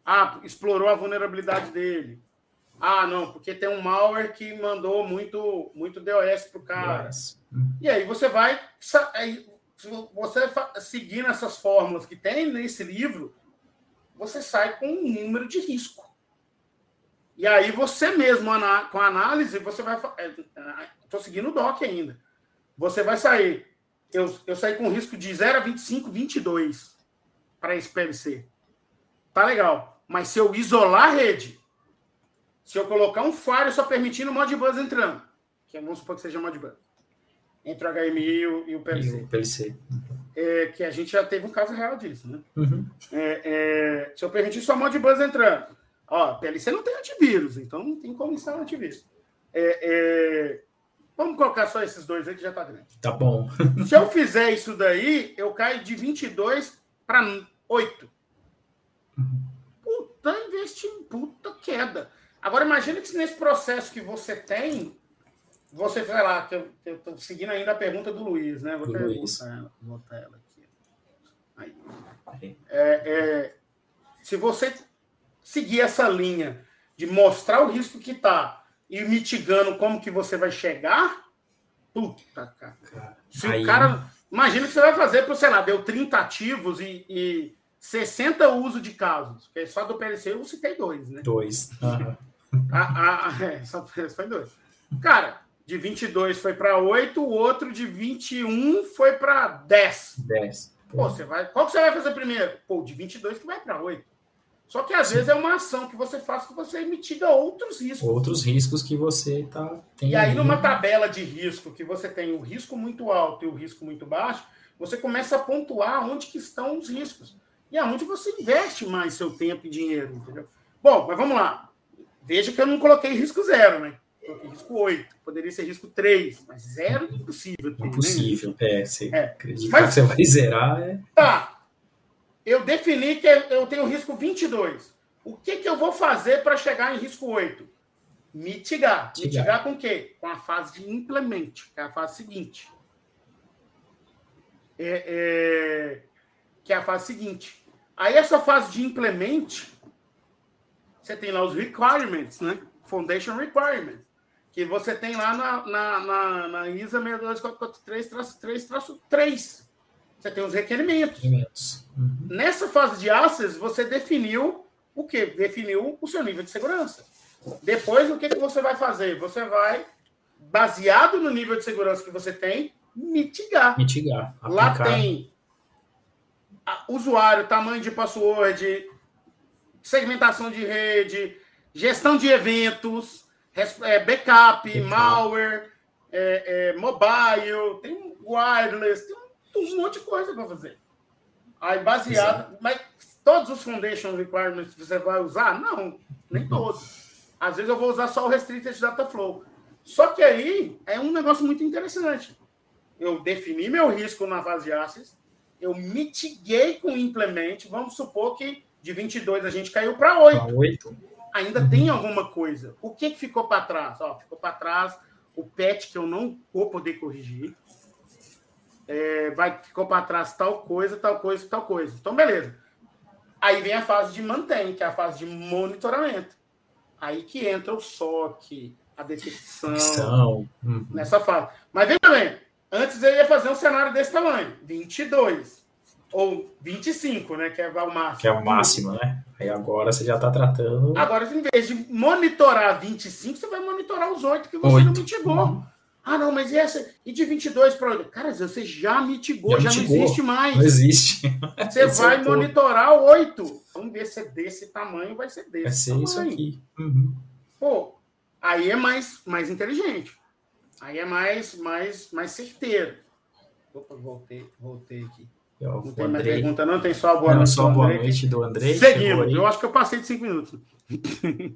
Ah, explorou a vulnerabilidade dele. Ah, não, porque tem um malware que mandou muito, muito DOS pro cara. DOS. E aí você vai. Você seguindo essas fórmulas que tem nesse livro, você sai com um número de risco. E aí você mesmo, com a análise, você vai. Estou é, seguindo o DOC ainda. Você vai sair. Eu, eu saí com risco de 0 a 25, 22 para esse PLC. Tá legal. Mas se eu isolar a rede se eu colocar um Fire só permitindo o Modbus entrando, que vamos supor que seja Modbus, entre o HMI e o, e o PLC. E o PLC. É, que a gente já teve um caso real disso, né? Uhum. É, é, se eu permitir só Modbus entrando, ó, PLC não tem antivírus, então não tem como instalar antivírus. É, é, vamos colocar só esses dois aí que já tá grande. Tá bom. [LAUGHS] se eu fizer isso daí, eu caio de 22 para 8. Uhum. Puta investimento, puta queda. Agora, imagine que nesse processo que você tem, você, sei lá, que eu estou seguindo ainda a pergunta do Luiz, né? Vou Luiz. Botar ela, botar ela aqui. Aí. É, é, se você seguir essa linha de mostrar o risco que está e mitigando como que você vai chegar, puta, cara. Se Aí... o cara. Imagina que você vai fazer para, sei lá, deu 30 ativos e, e 60 uso de casos. Porque só do PLC eu citei dois, né? Dois. Uhum. A, a, é, só, foi dois. Cara, de 22 foi para 8, o outro de 21 foi para 10. 10. Pô, você vai, qual que você vai fazer primeiro? Pô, de 22 que vai para 8. Só que às vezes é uma ação que você faz que você mitiga outros riscos. Outros riscos que você tá tem. E aí, numa tabela de risco que você tem o risco muito alto e o risco muito baixo, você começa a pontuar onde que estão os riscos. E aonde você investe mais seu tempo e dinheiro, entendeu? Bom, mas vamos lá. Veja que eu não coloquei risco zero, né? Coloquei risco 8. Poderia ser risco 3, mas zero é impossível. Ter, impossível, né? é. Você é. mas, que você vai zerar é... Tá, eu defini que eu tenho risco 22. O que, que eu vou fazer para chegar em risco 8? Mitigar. Mitigar. Mitigar com o quê? Com a fase de implemente, que é a fase seguinte. É, é, que é a fase seguinte. Aí essa fase de implemente, você tem lá os requirements, né? Foundation requirements, que você tem lá na, na, na, na ISA 62443-3-3. Você tem os requerimentos. Uhum. Nessa fase de access, você definiu o que? Definiu o seu nível de segurança. Depois, o que, que você vai fazer? Você vai, baseado no nível de segurança que você tem, mitigar. Mitigar. Lá tem usuário, tamanho de password, segmentação de rede, gestão de eventos, é, backup, malware, é, é, mobile, tem wireless, tem um monte de coisa para fazer. Aí, baseado. Mas todos os foundation requirements você vai usar? Não, nem todos. Às vezes eu vou usar só o Restricted Data Flow. Só que aí é um negócio muito interessante. Eu defini meu risco na fase de Access, eu mitiguei com o implement. Vamos supor que de 22 a gente caiu para 8. 8. Ainda tem alguma coisa. O que, que ficou para trás? Ó, ficou para trás o patch que eu não vou poder corrigir é, vai, ficou para trás tal coisa, tal coisa, tal coisa. Então, beleza. Aí vem a fase de mantém, que é a fase de monitoramento. Aí que entra o SOC, a detecção, uhum. nessa fase. Mas veja bem, antes eu ia fazer um cenário desse tamanho, 22 ou 25, né, que é o máximo. Que é o máximo, né? Aí agora você já está tratando. Agora, em vez de monitorar 25, você vai monitorar os 8 que você 8. não mitigou. Uhum. Ah, não, mas e essa? E de 22 para. Cara, você já mitigou, já, já mitigou. não existe mais. Não existe. Você vai monitorar o 8. Vamos ver se é desse tamanho, vai ser desse. Vai ser tamanho. isso aqui. Uhum. Pô, aí é mais, mais inteligente. Aí é mais, mais, mais certeiro. Opa, voltei, voltei aqui. Eu, não tem mais pergunta, não? Tem só a boa não, noite. Só a boa Andrei. noite do André. Seguindo. Eu acho que eu passei de 5 minutos.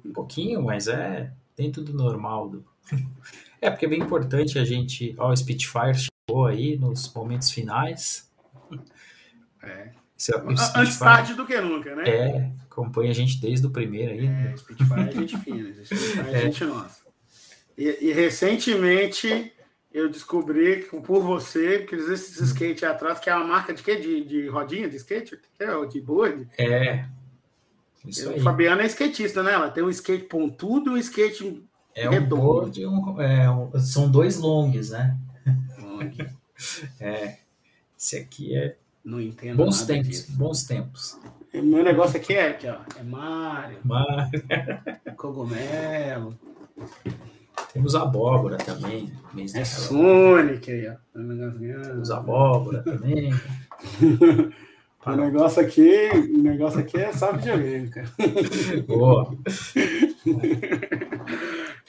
Um pouquinho, mas é dentro do normal. Do... É, porque é bem importante a gente. Ó, o Spitfire chegou aí nos momentos finais. É. é Antes tarde do que nunca, né? É, acompanha a gente desde o primeiro aí. É, né? Spitfire é gente fina, Spitfire é, [LAUGHS] é gente nossa. E, e, recentemente eu descobri por você que esses hum. skate atrás, que é uma marca de quê? De, de rodinha de skate? É, de board? É. Isso aí. Fabiana é skatista, né? Ela tem um skate pontudo e um skate é um board, um, é, um, são dois longs, né? Long. [LAUGHS] é. Esse aqui é. Não entendo. Bons tempos, disso. bons tempos. O meu negócio aqui é aqui, ó. É Mario. Mario. Cogumelo. [LAUGHS] Temos abóbora também. É Sonic aí, ó. Temos abóbora também. [LAUGHS] O negócio aqui, o negócio aqui é só videogame, cara. Boa.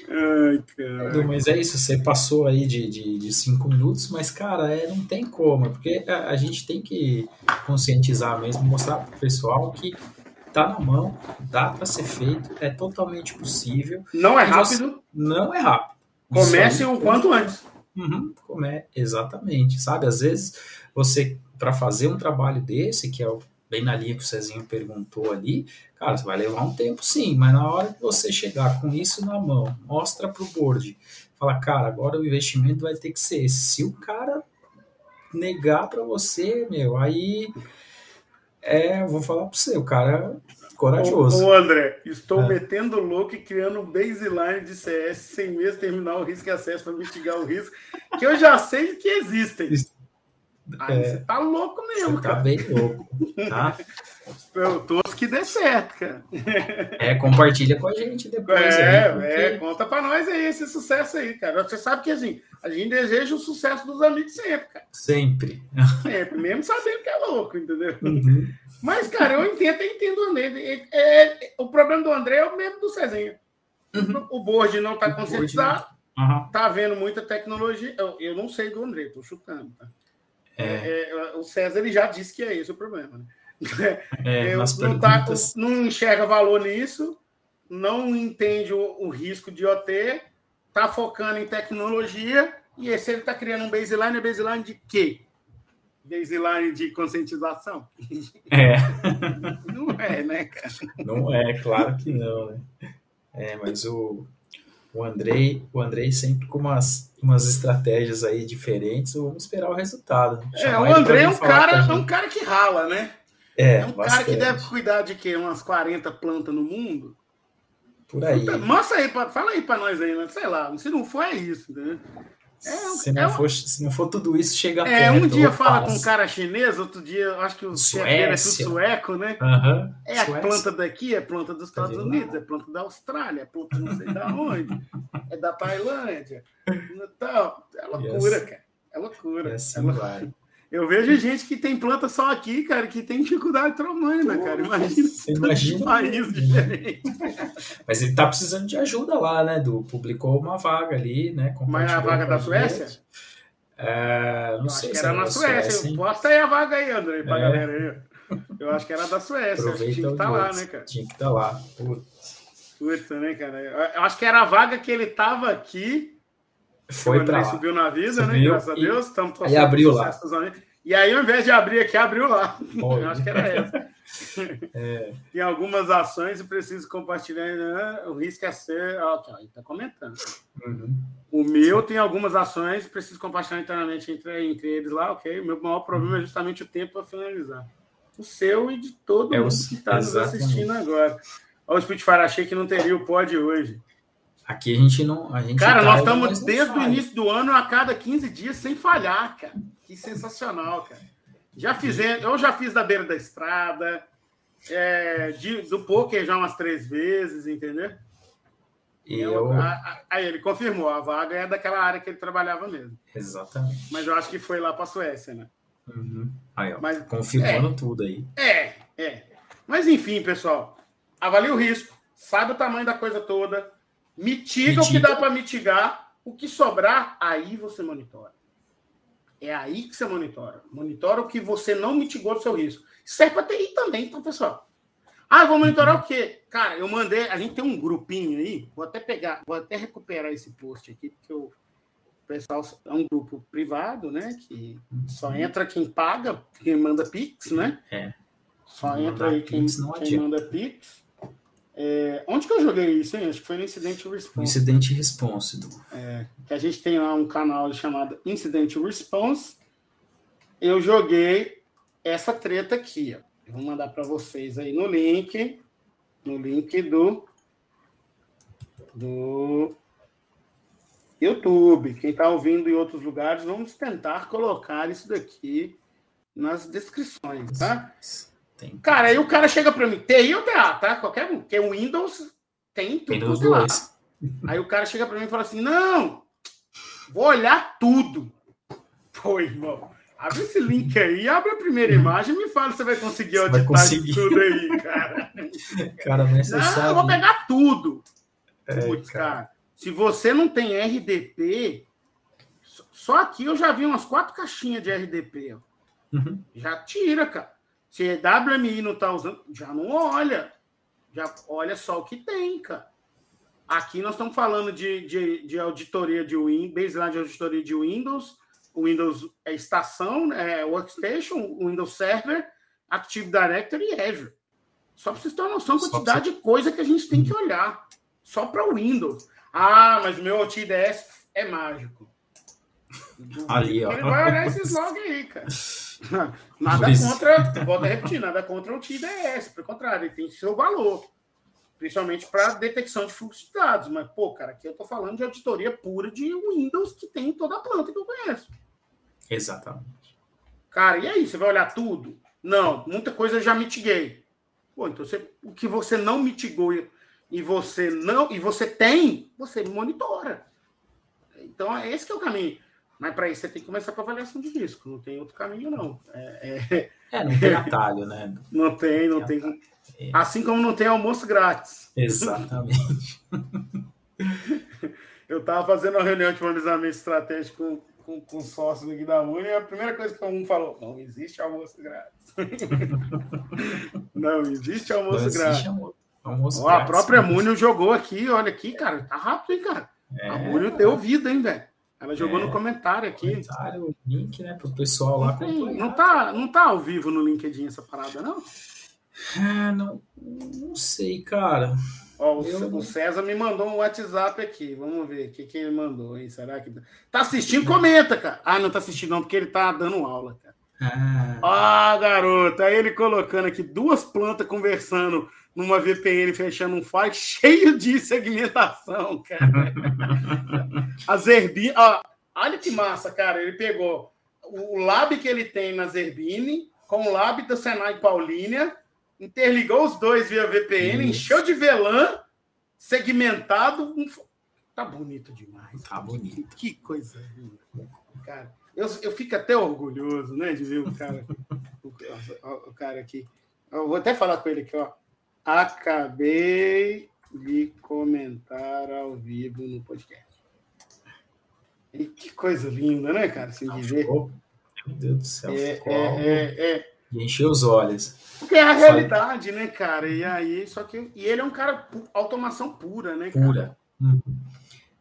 Ai, cara. Mas é isso, você passou aí de, de, de cinco minutos, mas, cara, é, não tem como, porque a, a gente tem que conscientizar mesmo, mostrar pro pessoal que tá na mão, dá para ser feito, é totalmente possível. Não é rápido? Não é rápido. Comece o quanto antes. Uhum, come... Exatamente, sabe? Às vezes você, para fazer um trabalho desse, que é o bem na linha que o Cezinho perguntou ali, cara, você vai levar um tempo sim, mas na hora que você chegar com isso na mão, mostra pro board, fala, cara, agora o investimento vai ter que ser esse. Se o cara negar para você, meu, aí é, vou falar para você, o cara é corajoso. Ô, ô André, estou é. metendo louco e criando um baseline de CS sem mesmo terminar o risco e acesso para mitigar o risco, que eu já sei que existem. Aí é. você tá louco mesmo, tá cara. Tá bem louco, tá? Eu torço que dê certo, cara. É, compartilha com a gente depois. É, aí, porque... é, conta pra nós aí esse sucesso aí, cara. Você sabe que assim, a gente deseja o sucesso dos amigos sempre, cara. Sempre. Sempre, mesmo sabendo que é louco, entendeu? Uhum. Mas, cara, eu entendo, eu entendo o André. É, é, o problema do André é o mesmo do Cezinha. Uhum. O board não tá conscientizado, uhum. tá vendo muita tecnologia. Eu, eu não sei do André, tô chutando, tá? É. É, é. o César ele já disse que é esse o problema. Né? É, Eu, não, tá, não, enxerga valor nisso, não entende o, o, risco de OT, tá focando em tecnologia e esse ele está criando um baseline, baseline de quê? Baseline de conscientização? É. [LAUGHS] Não é, né, cara? Não é, claro que não, né? É, mas o, o Andrei, o Andrei sempre com umas, umas estratégias aí diferentes, vamos esperar o resultado. É, o Andrei é um cara, é um cara que rala, né? É, é um bastante. cara que deve cuidar de quê? Umas 40 plantas no mundo? Por aí. Mostra aí, fala aí para nós aí, né? sei lá, se não for é isso, né? É, se, não é for, se não for tudo isso, chega É, perto, um dia fala com um cara chinês, outro dia, acho que o chefe é tudo sueco, né? Uhum. É Suécia. a planta daqui, é planta dos Estados Unidos, é planta da Austrália, é planta não sei da onde, é da Tailândia. Então, é loucura, yes. cara. É loucura. Assim é loucura. Eu vejo gente que tem planta só aqui, cara, que tem dificuldade tamanha, cara. Imagina imagina país [LAUGHS] diferente. Mas ele tá precisando de ajuda lá, né? Publicou uma vaga ali, né? Mas é a vaga da Suécia? É, não sei acho que era na Suécia. Suécia Posta aí a vaga aí, André, pra é. galera aí. Eu acho que era da Suécia. Que tinha que estar tá lá, né, cara? Tinha que estar tá lá. Putz. Putz, né, cara? Eu acho que era a vaga que ele tava aqui foi para subiu na vida, né? subiu, né? Graças a Deus. Estamos aí abriu lá. E aí, ao invés de abrir aqui, abriu lá. Eu acho que era essa. [LAUGHS] É. Tem algumas ações e preciso compartilhar. Né? O risco é ser. Ó, aqui, ó, ele está comentando. Uhum. O meu tem algumas ações, preciso compartilhar internamente entre, entre eles lá, ok? O meu maior problema é justamente o tempo para finalizar. O seu e de todo é mundo que está nos assistindo agora. O Spitfire, achei que não teria o pod hoje. Aqui a gente não. A gente cara, nós estamos desde o início do ano a cada 15 dias sem falhar, cara. Que sensacional, cara. Já fizemos, eu já fiz da beira da estrada, é, de, do poker já umas três vezes, entendeu? E eu... aí ele confirmou, a vaga é daquela área que ele trabalhava mesmo. Exatamente. Mas eu acho que foi lá para a Suécia, né? Uhum. Aí, ó, Mas, confirmando é, tudo aí. É, é. Mas enfim, pessoal, avalie o risco, sabe o tamanho da coisa toda, Mitiga, Mitiga. o que dá para mitigar, o que sobrar, aí você monitora. É aí que você monitora. Monitora o que você não mitigou do seu risco. Serve para TI também, tá, pessoal? Ah, vou monitorar o quê? Cara, eu mandei. A gente tem um grupinho aí. Vou até pegar, vou até recuperar esse post aqui, porque o pessoal é um grupo privado, né? Que só entra quem paga, quem manda Pix, né? É. Só entra aí quem, quem manda Pix. É, onde que eu joguei isso, hein? Acho que foi no Incident Response. Incident Response. Do... É, que a gente tem lá um canal chamado Incident Response. Eu joguei essa treta aqui, ó. Eu vou mandar para vocês aí no link, no link do do YouTube. Quem está ouvindo em outros lugares, vamos tentar colocar isso daqui nas descrições, tá? Tem. Cara, aí o cara chega para mim, TI ou TA, tá? Qualquer um, porque o Windows tem tudo Windows lá. Aí o cara chega para mim e fala assim: não, vou olhar tudo. Pô, irmão, abre esse link aí, abre a primeira imagem e me fala se você vai conseguir auditar vai conseguir. tudo aí, cara. [LAUGHS] cara, mas você não, sabe... eu vou pegar tudo. É, Putz, cara. cara. Se você não tem RDP, só aqui eu já vi umas quatro caixinhas de RDP. Uhum. Já tira, cara. Se WMI não está usando, já não olha. Já olha só o que tem, cara. Aqui nós estamos falando de, de, de auditoria de Windows, baseline de auditoria de Windows. O Windows é estação, é Workstation, Windows Server, Active Directory e Azure. Só para vocês terem noção da quantidade de coisa que a gente tem que olhar. Só para o Windows. Ah, mas meu OTDS é mágico. Ali, ó. Ele vai olhar esses logs aí, cara. [LAUGHS] Nada contra, volto a repetir, nada contra o TIDS, pelo contrário, ele tem seu valor, principalmente para detecção de fluxo de dados. Mas, pô, cara, aqui eu estou falando de auditoria pura de Windows que tem em toda a planta que eu conheço. Exatamente. Cara, e aí, você vai olhar tudo? Não, muita coisa eu já mitiguei. Pô, então você, o que você não mitigou e você não e você tem, você monitora. Então, é esse que é o caminho. Mas para isso você tem que começar com a avaliação de risco. Não tem outro caminho, não. É, é... é não tem atalho, né? Não tem, não tem. tem. É. Assim como não tem almoço grátis. Exatamente. [LAUGHS] Eu estava fazendo uma reunião de planejamento estratégico com, com, com sócios aqui da Uni e a primeira coisa que um falou: não existe almoço grátis. [LAUGHS] não existe almoço não grátis. Almoço, grátis. A própria Múnio jogou aqui, olha aqui, cara. Tá rápido, hein, cara? É, a Múnio deu vida, hein, velho? Ela jogou é, no comentário aqui. Comentário, link, né, pro pessoal lá. Não, não, tá, não tá ao vivo no LinkedIn essa parada, não? É, não, não sei, cara. Ó, o, César me mandou um WhatsApp aqui. Vamos ver o que, que ele mandou, hein? Será que. Tá assistindo? Comenta, cara. Ah, não tá assistindo, não, porque ele tá dando aula, cara. Ah, ah garoto. Aí ele colocando aqui duas plantas conversando numa VPN fechando um file [LAUGHS] cheio de segmentação, cara. [LAUGHS] A Zerbini, ó, olha que massa, cara. Ele pegou o lab que ele tem na Zerbini com o lab da Senai Paulínia, interligou os dois via VPN, Isso. encheu de VLAN, segmentado. Tá bonito demais. Tá bonito. Que, que coisa linda. Cara, eu, eu fico até orgulhoso, né, de ver o cara, o, o, o cara aqui. Eu vou até falar com ele aqui, ó. Acabei de comentar ao vivo no podcast. E que coisa linda, né, cara? Assim, de ver. Meu Deus do céu. É, é, é, é. encheu os olhos. Porque é a realidade, né, cara? E aí, só que. E ele é um cara automação pura, né? Cara? Pura. Uhum.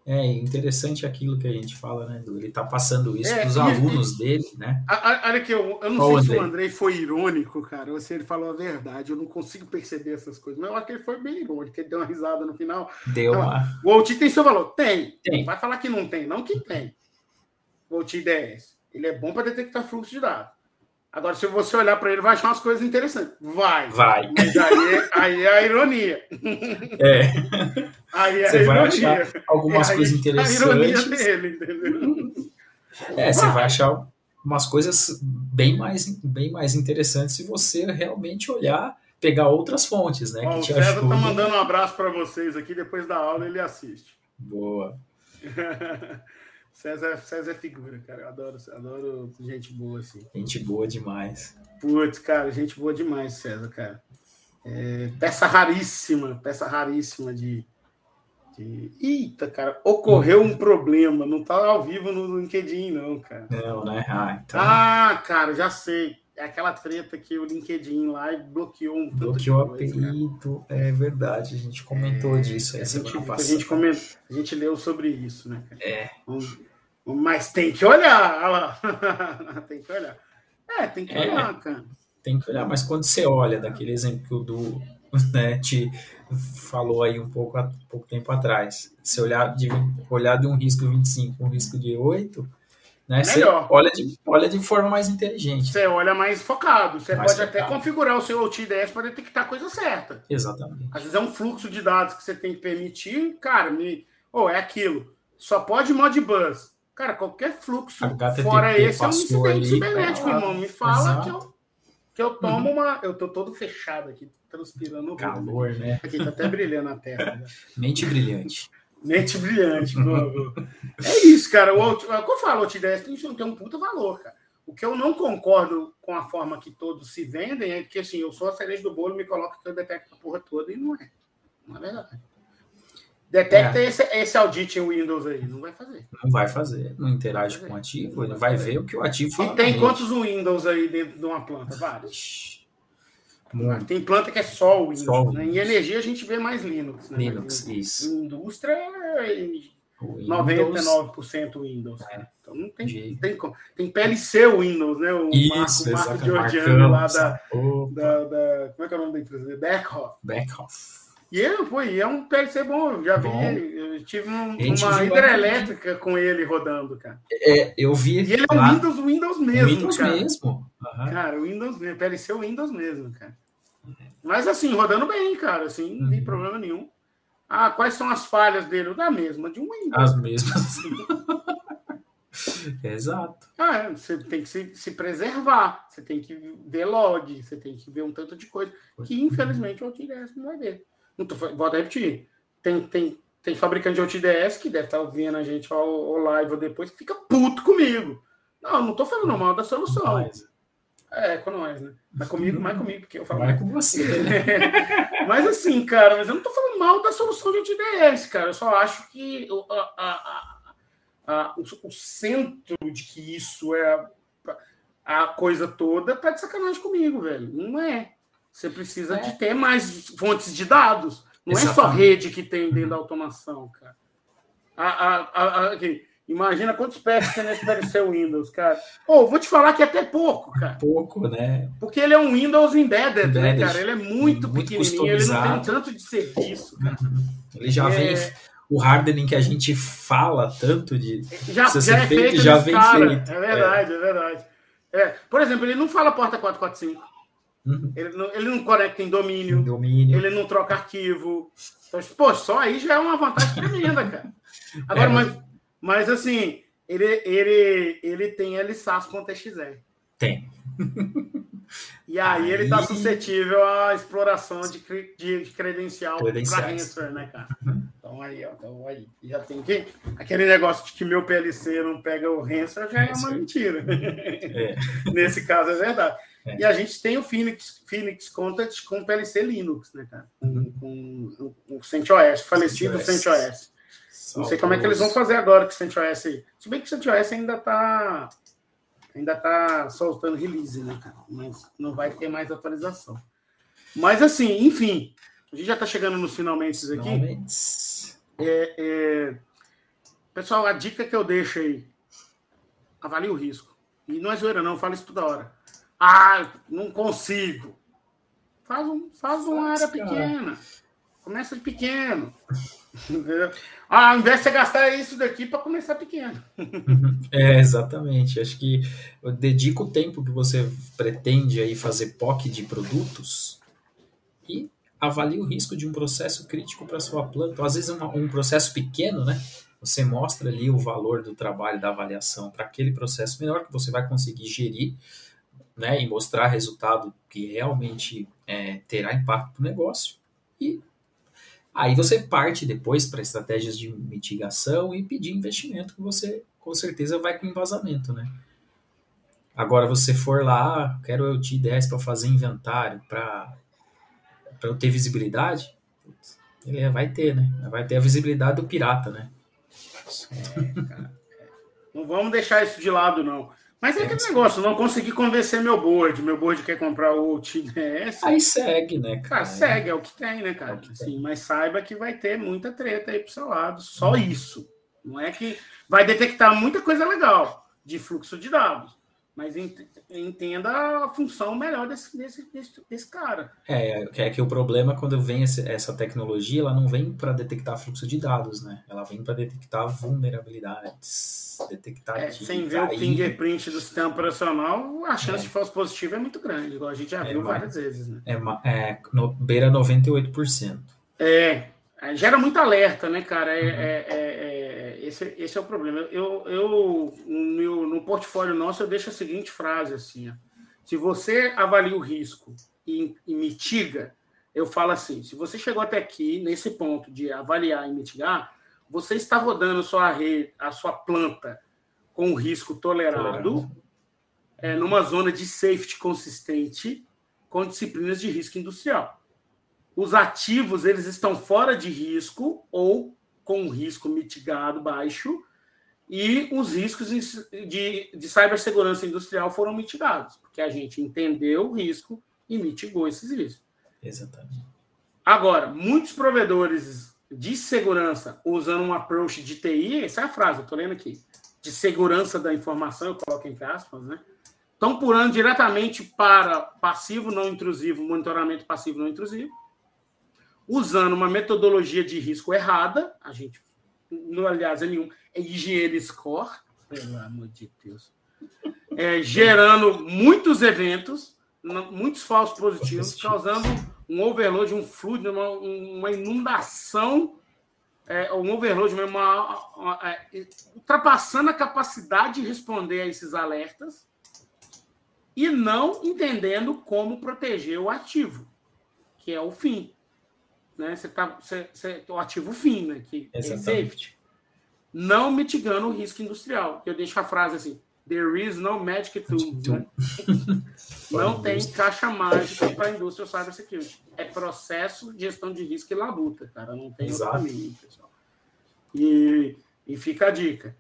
É interessante aquilo que a gente fala, né? Ele está passando isso é, para os alunos e, dele, né? Olha que eu, eu não Qual sei Andrei? se o Andrei foi irônico, cara, ou se ele falou a verdade. Eu não consigo perceber essas coisas, mas eu acho que ele foi bem irônico. Ele deu uma risada no final. Deu uma. O OT tem seu valor? Tem. Tem. Vai falar que não tem, não que tem. O OT 10. Ele é bom para detectar fluxo de dados. Agora, se você olhar para ele, vai achar umas coisas interessantes. Vai. Vai. Mas aí, aí é a ironia. É. [LAUGHS] Aí é você a ironia. vai achar algumas aí, coisas interessantes. A ironia dele, entendeu? É, você vai achar umas coisas bem mais, bem mais interessantes se você realmente olhar, pegar outras fontes, né? Ó, o César tá mandando um abraço para vocês aqui. Depois da aula ele assiste. Boa. [LAUGHS] César, César é figura, cara. Eu adoro, adoro gente boa, assim. Gente boa demais. Putz, cara, gente boa demais, César, cara. É, peça raríssima, peça raríssima de. Eita, cara, ocorreu um problema. Não tá ao vivo no LinkedIn, não, cara. Não, né? Ah, então... ah cara, já sei. É aquela treta que o LinkedIn lá bloqueou um Bloqueou o apelido, é verdade. A gente comentou é, disso aí a gente, a gente, comentou, a gente leu sobre isso, né? Cara? É. Mas tem que olhar, olha lá. [LAUGHS] tem que olhar. É, tem que é, olhar, cara. Tem que olhar, mas quando você olha daquele exemplo que o Du [LAUGHS] né, te falou aí um pouco, há pouco tempo atrás, se olhar de, olhar de um risco 25 um risco de 8, né? Melhor. Você olha de, olha de forma mais inteligente. Você olha mais focado. Você mais pode focado. até configurar o seu OTDS para detectar a coisa certa. Exatamente. Às vezes é um fluxo de dados que você tem que permitir. Cara, me... oh, é aquilo. Só pode Modbus. Cara, qualquer fluxo fora esse é um incidente cibernético, irmão. Me fala que eu, que eu tomo uhum. uma. Eu tô todo fechado aqui, transpirando. Calor, né? Aqui tá até brilhando a tela. Né? [LAUGHS] Mente brilhante. Mente brilhante, É isso, cara. O, o que eu falo, o TDS tem, tem um puta valor, cara. O que eu não concordo com a forma que todos se vendem é que, assim, eu sou a cereja do bolo, me coloca que eu detecto a porra toda e não é. Não é verdade. Detecta é. esse, esse audit em Windows aí. Não vai fazer. Não vai fazer. Não interage com o ativo. Ele vai ver o que o ativo fala. E tem quantos Windows aí dentro de uma planta? Vários. Muito. Tem planta que é só o Windows. Só né? Em energia a gente vê mais Linux. Né? Linux, em, isso. Em indústria é Windows, 99% Windows. É. Então não tem, de... tem Tem PLC Windows, né? O isso, Marco, Marco Giorgiano lá da, da, da, Como é que é o nome da empresa? Beckhoff. Beckhoff. E ele, pô, e é um PLC bom. Já vi, eu tive um, uma hidrelétrica com ele rodando, cara. É, eu vi. E ele é o Windows, Windows mesmo. Windows cara. mesmo. Uhum. Cara, Windows mesmo. PLC é o Windows mesmo, cara. Mas assim, rodando bem, cara, assim, não vi uhum. problema nenhum. Ah, quais são as falhas dele? Da mesma, de um Windows. As mesmas. [LAUGHS] Exato. Ah, é, você tem que se, se, preservar, você tem que ver log, você tem que ver um tanto de coisa que, infelizmente, o OutDS não vai ver. Não tô, volto a repetir. Tem, tem, tem fabricante de OutDS que deve estar ouvindo a gente ao, ao live ou depois que fica puto comigo. Não, não tô falando mal da solução. Mas... É, com nós, né? Mas comigo, mais comigo, porque eu falo. Mais com você, né? [LAUGHS] mas assim, cara, mas eu não tô falando mal da solução de OutDS, cara. Eu só acho que a, a, a, o, o, centro de que isso é a, coisa toda tá de sacanagem comigo, velho. Não é. Você precisa é. de ter mais fontes de dados. Não Exatamente. é só rede que tem dentro da automação, cara. A, a, a. Imagina quantos pés tem nesse PLC Windows, cara. Ou oh, vou te falar que é até pouco, cara. Pouco, né? Porque ele é um Windows embedded, embedded. né, cara? Ele é muito, muito pequenininho, ele não tem um tanto de serviço, cara. Uhum. Ele já é... vem o hardening que a gente fala tanto de já, já é feito, já vem cara. feito. É verdade, é, é verdade. É, por exemplo, ele não fala porta 445. Uhum. Ele, não, ele não conecta em domínio, domínio. Ele não troca arquivo. Então, pô, só aí já é uma vantagem tremenda, cara. [LAUGHS] Agora, é, mas mas assim, ele, ele, ele tem LSAS.exe. Tem. [LAUGHS] E aí, aí, ele está suscetível à exploração de, de, de credencial para ransomware, né, cara? Então aí, ó, então aí, já tem que. Aquele negócio de que meu PLC não pega o ransomware já é uma mentira. É. [LAUGHS] Nesse caso é verdade. É. E a gente tem o Phoenix, Phoenix Contact com PLC Linux, né, cara? Com, uhum. com, com o CentOS, falecido CentOS. Não sei como é que eles vão fazer agora com o CentOS aí. Se bem que o CentOS ainda está ainda tá soltando release, né, cara? Mas não vai ter mais atualização. Mas assim, enfim, a gente já está chegando nos finalmente aqui. Finalmente. É, é... Pessoal, a dica que eu deixo aí, avalie o risco. E não é zoeira, não, eu falo isso toda hora. Ah, não consigo. Faz, um, faz uma área pequena. Começa de pequeno. [LAUGHS] Ah, ao invés de você gastar isso daqui para começar pequeno. [LAUGHS] É, exatamente. Acho que eu dedico o tempo que você pretende aí fazer POC de produtos e avalie o risco de um processo crítico para sua planta. Às vezes um, um processo pequeno, né? Você mostra ali o valor do trabalho da avaliação para aquele processo menor que você vai conseguir gerir né, e mostrar resultado que realmente é, terá impacto no negócio. E Aí você parte depois para estratégias de mitigação e pedir investimento que você com certeza vai com embasamento, né? Agora você for lá, quero eu te 10 para fazer inventário, para para eu ter visibilidade, ele vai ter, né? Vai ter a visibilidade do pirata, né? É, não vamos deixar isso de lado, não. Mas é aquele negócio, não consegui convencer meu board. Meu board quer comprar o TDS. Aí segue, né, cara? cara segue, é o que tem, né, cara? É assim, mas saiba que vai ter muita treta aí pro seu lado. Só hum. isso. Não é que vai detectar muita coisa legal de fluxo de dados mas entenda a função melhor desse, desse, desse, desse cara. É, é que o problema é quando vem essa tecnologia, ela não vem para detectar fluxo de dados, né? Ela vem para detectar vulnerabilidades, detectar... É, sem ver o fingerprint do sistema operacional, a chance é. de falso positivo é muito grande, igual a gente já é, viu várias vezes, né? É, é no, beira 98%. É, gera muito alerta, né, cara? É, uhum. Esse, esse é o problema. Eu, eu no, meu, no portfólio nosso, eu deixo a seguinte frase assim: ó. se você avalia o risco e, e mitiga, eu falo assim: se você chegou até aqui nesse ponto de avaliar e mitigar, você está rodando sua rede, a sua planta com risco tolerado, é, numa zona de safety consistente com disciplinas de risco industrial. Os ativos eles estão fora de risco ou com um risco mitigado baixo e os riscos de, de cibersegurança industrial foram mitigados, porque a gente entendeu o risco e mitigou esses riscos. Exatamente. Agora, muitos provedores de segurança usando um approach de TI, essa é a frase, eu estou lendo aqui, de segurança da informação, eu coloco entre aspas, né? Estão pulando diretamente para passivo não intrusivo, monitoramento passivo não intrusivo, usando uma metodologia de risco errada, a gente, não, aliás, é nenhum, é higiene score, pelo amor de Deus, é, gerando muitos eventos, muitos falsos positivos, causando um overload, um fluido, uma, uma inundação é, um overload uma, uma, uma, é, ultrapassando a capacidade de responder a esses alertas e não entendendo como proteger o ativo, que é o fim. Né? Você tá, você, você, o ativo fim, né? que é safety. Não mitigando o risco industrial. Eu deixo a frase assim, There is no magic tool. Né? não tem caixa mágica para a indústria cybersecurity. É processo, gestão de risco e labuta, cara. Não tem Exato. caminho, pessoal. E, e fica a dica.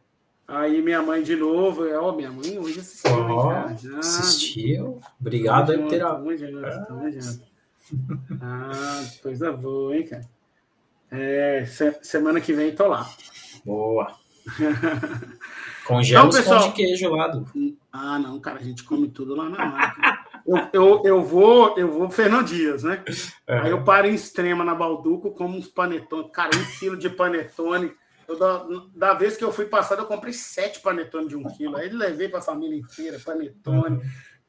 Aí minha mãe de novo, é, ó, minha mãe hoje assistiu, oh, hein, assistiu? Obrigado aí. Ah, coisa boa, hein, cara? É, semana que vem tô lá. Boa. [LAUGHS] Congela então, pessoal, de queijo lá. Do... Ah, não, cara, a gente come tudo lá na máquina. eu, eu, eu vou, eu vou Fernando Dias, né? Uhum. Aí eu paro em extrema na Balduco, como uns panetones. Cara, um quilo de panetone. Eu, da, da, vez que eu fui passado, eu comprei sete panetones de um quilo. Aí levei para a família inteira, panetone. Uhum.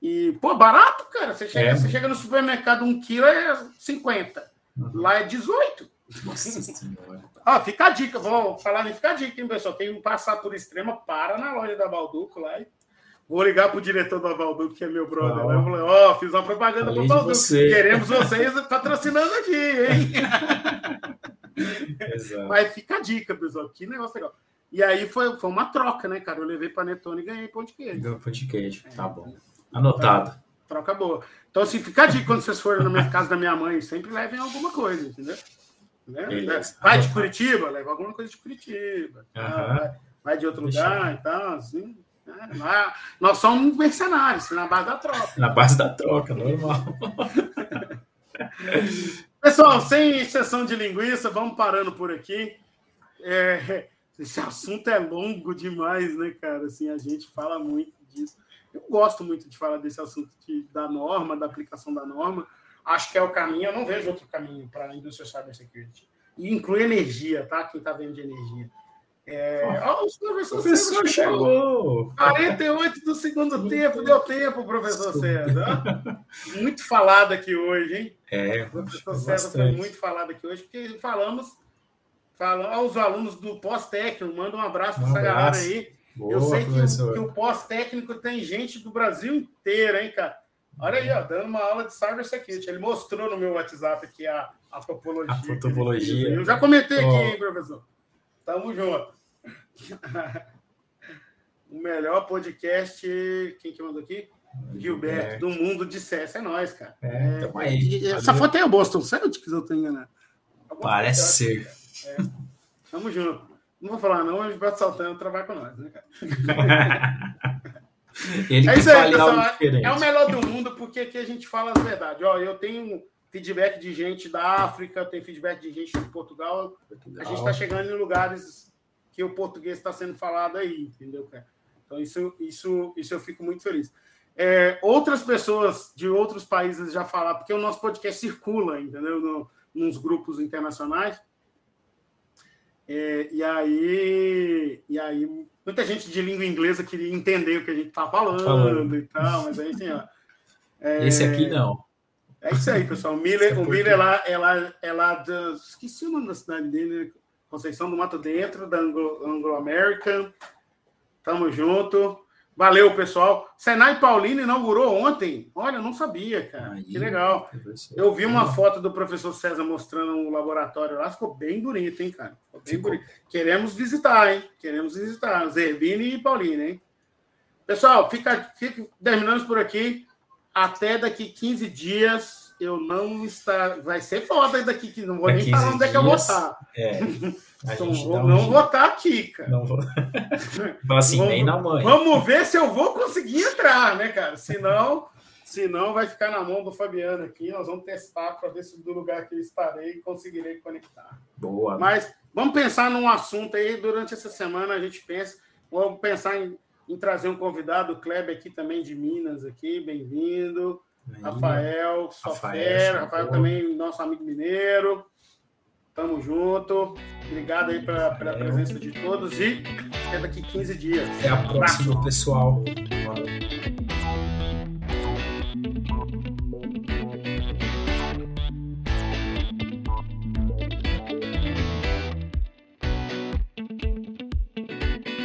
E, pô, barato, cara. Você chega, é. você chega no supermercado, um quilo é 50. Uhum. Lá é 18. Nossa senhora. Ah, fica a dica, vou falar em fica a dica, hein, pessoal? Quem passar por extrema, para na loja da Balduco lá e vou ligar pro diretor da Balduco, que é meu brother. Oh. Né? ó, oh, fiz uma propaganda pro Balduco. Você. Queremos vocês patrocinando aqui, hein? [LAUGHS] Exato. Mas fica a dica, pessoal. Que negócio legal. E aí foi, foi uma troca, né, cara? Eu levei panetone e ganhei pão de queijo. Ganhou pão de queijo, tá é, bom. Anotado. Troca boa. Então, assim, fica dica quando vocês forem na minha casa da minha mãe, sempre levem alguma coisa, entendeu? Né? Vai de Curitiba, leva alguma coisa de Curitiba. Uhum. Vai, vai, de outro Deixa lugar e tal, assim. Né? Nós somos mercenários, na base da troca. Na base da troca, normal. [LAUGHS] Pessoal, sem exceção de linguiça, vamos parando por aqui. É, esse assunto é longo demais, né, cara? Assim, a gente fala muito disso. Eu gosto muito de falar desse assunto de, da norma, da aplicação da norma. Acho que é o caminho, eu não vejo outro caminho para a indústria cybersecurity. E inclui energia, tá? Quem está vendo de energia. É... Oh, o professor, professor chegou! 48 do segundo tempo, deu tempo, professor César. Muito falado aqui hoje, hein? É, o professor César foi muito falado aqui hoje, porque falamos, falamos aos alunos do pós-técnico, manda um abraço para essa galera aí. Boa, eu sei que o, que o pós-técnico tem gente do Brasil inteiro, hein, cara? Olha aí, ó, dando uma aula de cybersecurity. Ele mostrou no meu WhatsApp aqui a, a topologia. A topologia. Eu já comentei oh. aqui, hein, professor? Tamo junto. [LAUGHS] o melhor podcast. Quem que mandou aqui? Gilberto, é. do mundo de CS. É nós, cara. É, é, aí. Essa foto é o Boston Celtics, eu tô enganado. Parece ser. É. Tamo junto. Não vou falar, não, o Gilberto Saltando trabalha com nós, né, cara? [LAUGHS] Ele é isso aí, pessoal. É o melhor do mundo, porque aqui a gente fala a verdade. Ó, eu tenho feedback de gente da África, eu tenho feedback de gente de Portugal. Portugal. A gente está chegando em lugares que o português está sendo falado aí, entendeu, cara? Então, isso, isso, isso eu fico muito feliz. É, outras pessoas de outros países já falaram, porque o nosso podcast circula, entendeu? No, nos grupos internacionais. É, e aí, e aí muita gente de língua inglesa queria entender o que a gente tá falando, falando. e tal, mas aí assim, ó. É, Esse aqui não. É isso aí, pessoal. O Miller, o Miller é lá da, esqueci o nome da cidade dele, Conceição do Mato Dentro, da Anglo-American. Tamo junto. Valeu, pessoal. Senai Paulino inaugurou ontem. Olha, eu não sabia, cara. Aí, que legal. Eu vi uma foto do professor César mostrando um laboratório lá. Ficou bem bonito, hein, cara? Ficou bem Ficou. bonito. Queremos visitar, hein? Queremos visitar. Zerbini e Paulino, hein? Pessoal, fica, fica, terminamos por aqui. Até daqui 15 dias. Eu não está. Vai ser foda daqui que não vou nem falar onde é que eu vou estar. É. Então, vou, um não vou estar aqui, cara. Não vou. [LAUGHS] assim, vamos, nem na mãe. Vamos ver se eu vou conseguir entrar, né, cara? Senão, senão vai ficar na mão do Fabiano aqui. Nós vamos testar para ver se do lugar que eu estarei conseguirei conectar. Boa. Mas vamos pensar num assunto aí durante essa semana. A gente pensa. Vamos pensar em, em trazer um convidado, o Kleber aqui também de Minas, aqui, bem-vindo. Rafael, sua Rafael, fera, Rafael também, nosso amigo mineiro. Tamo junto. Obrigado aí pela, pela presença de todos e até daqui 15 dias. Até a próxima, pessoal.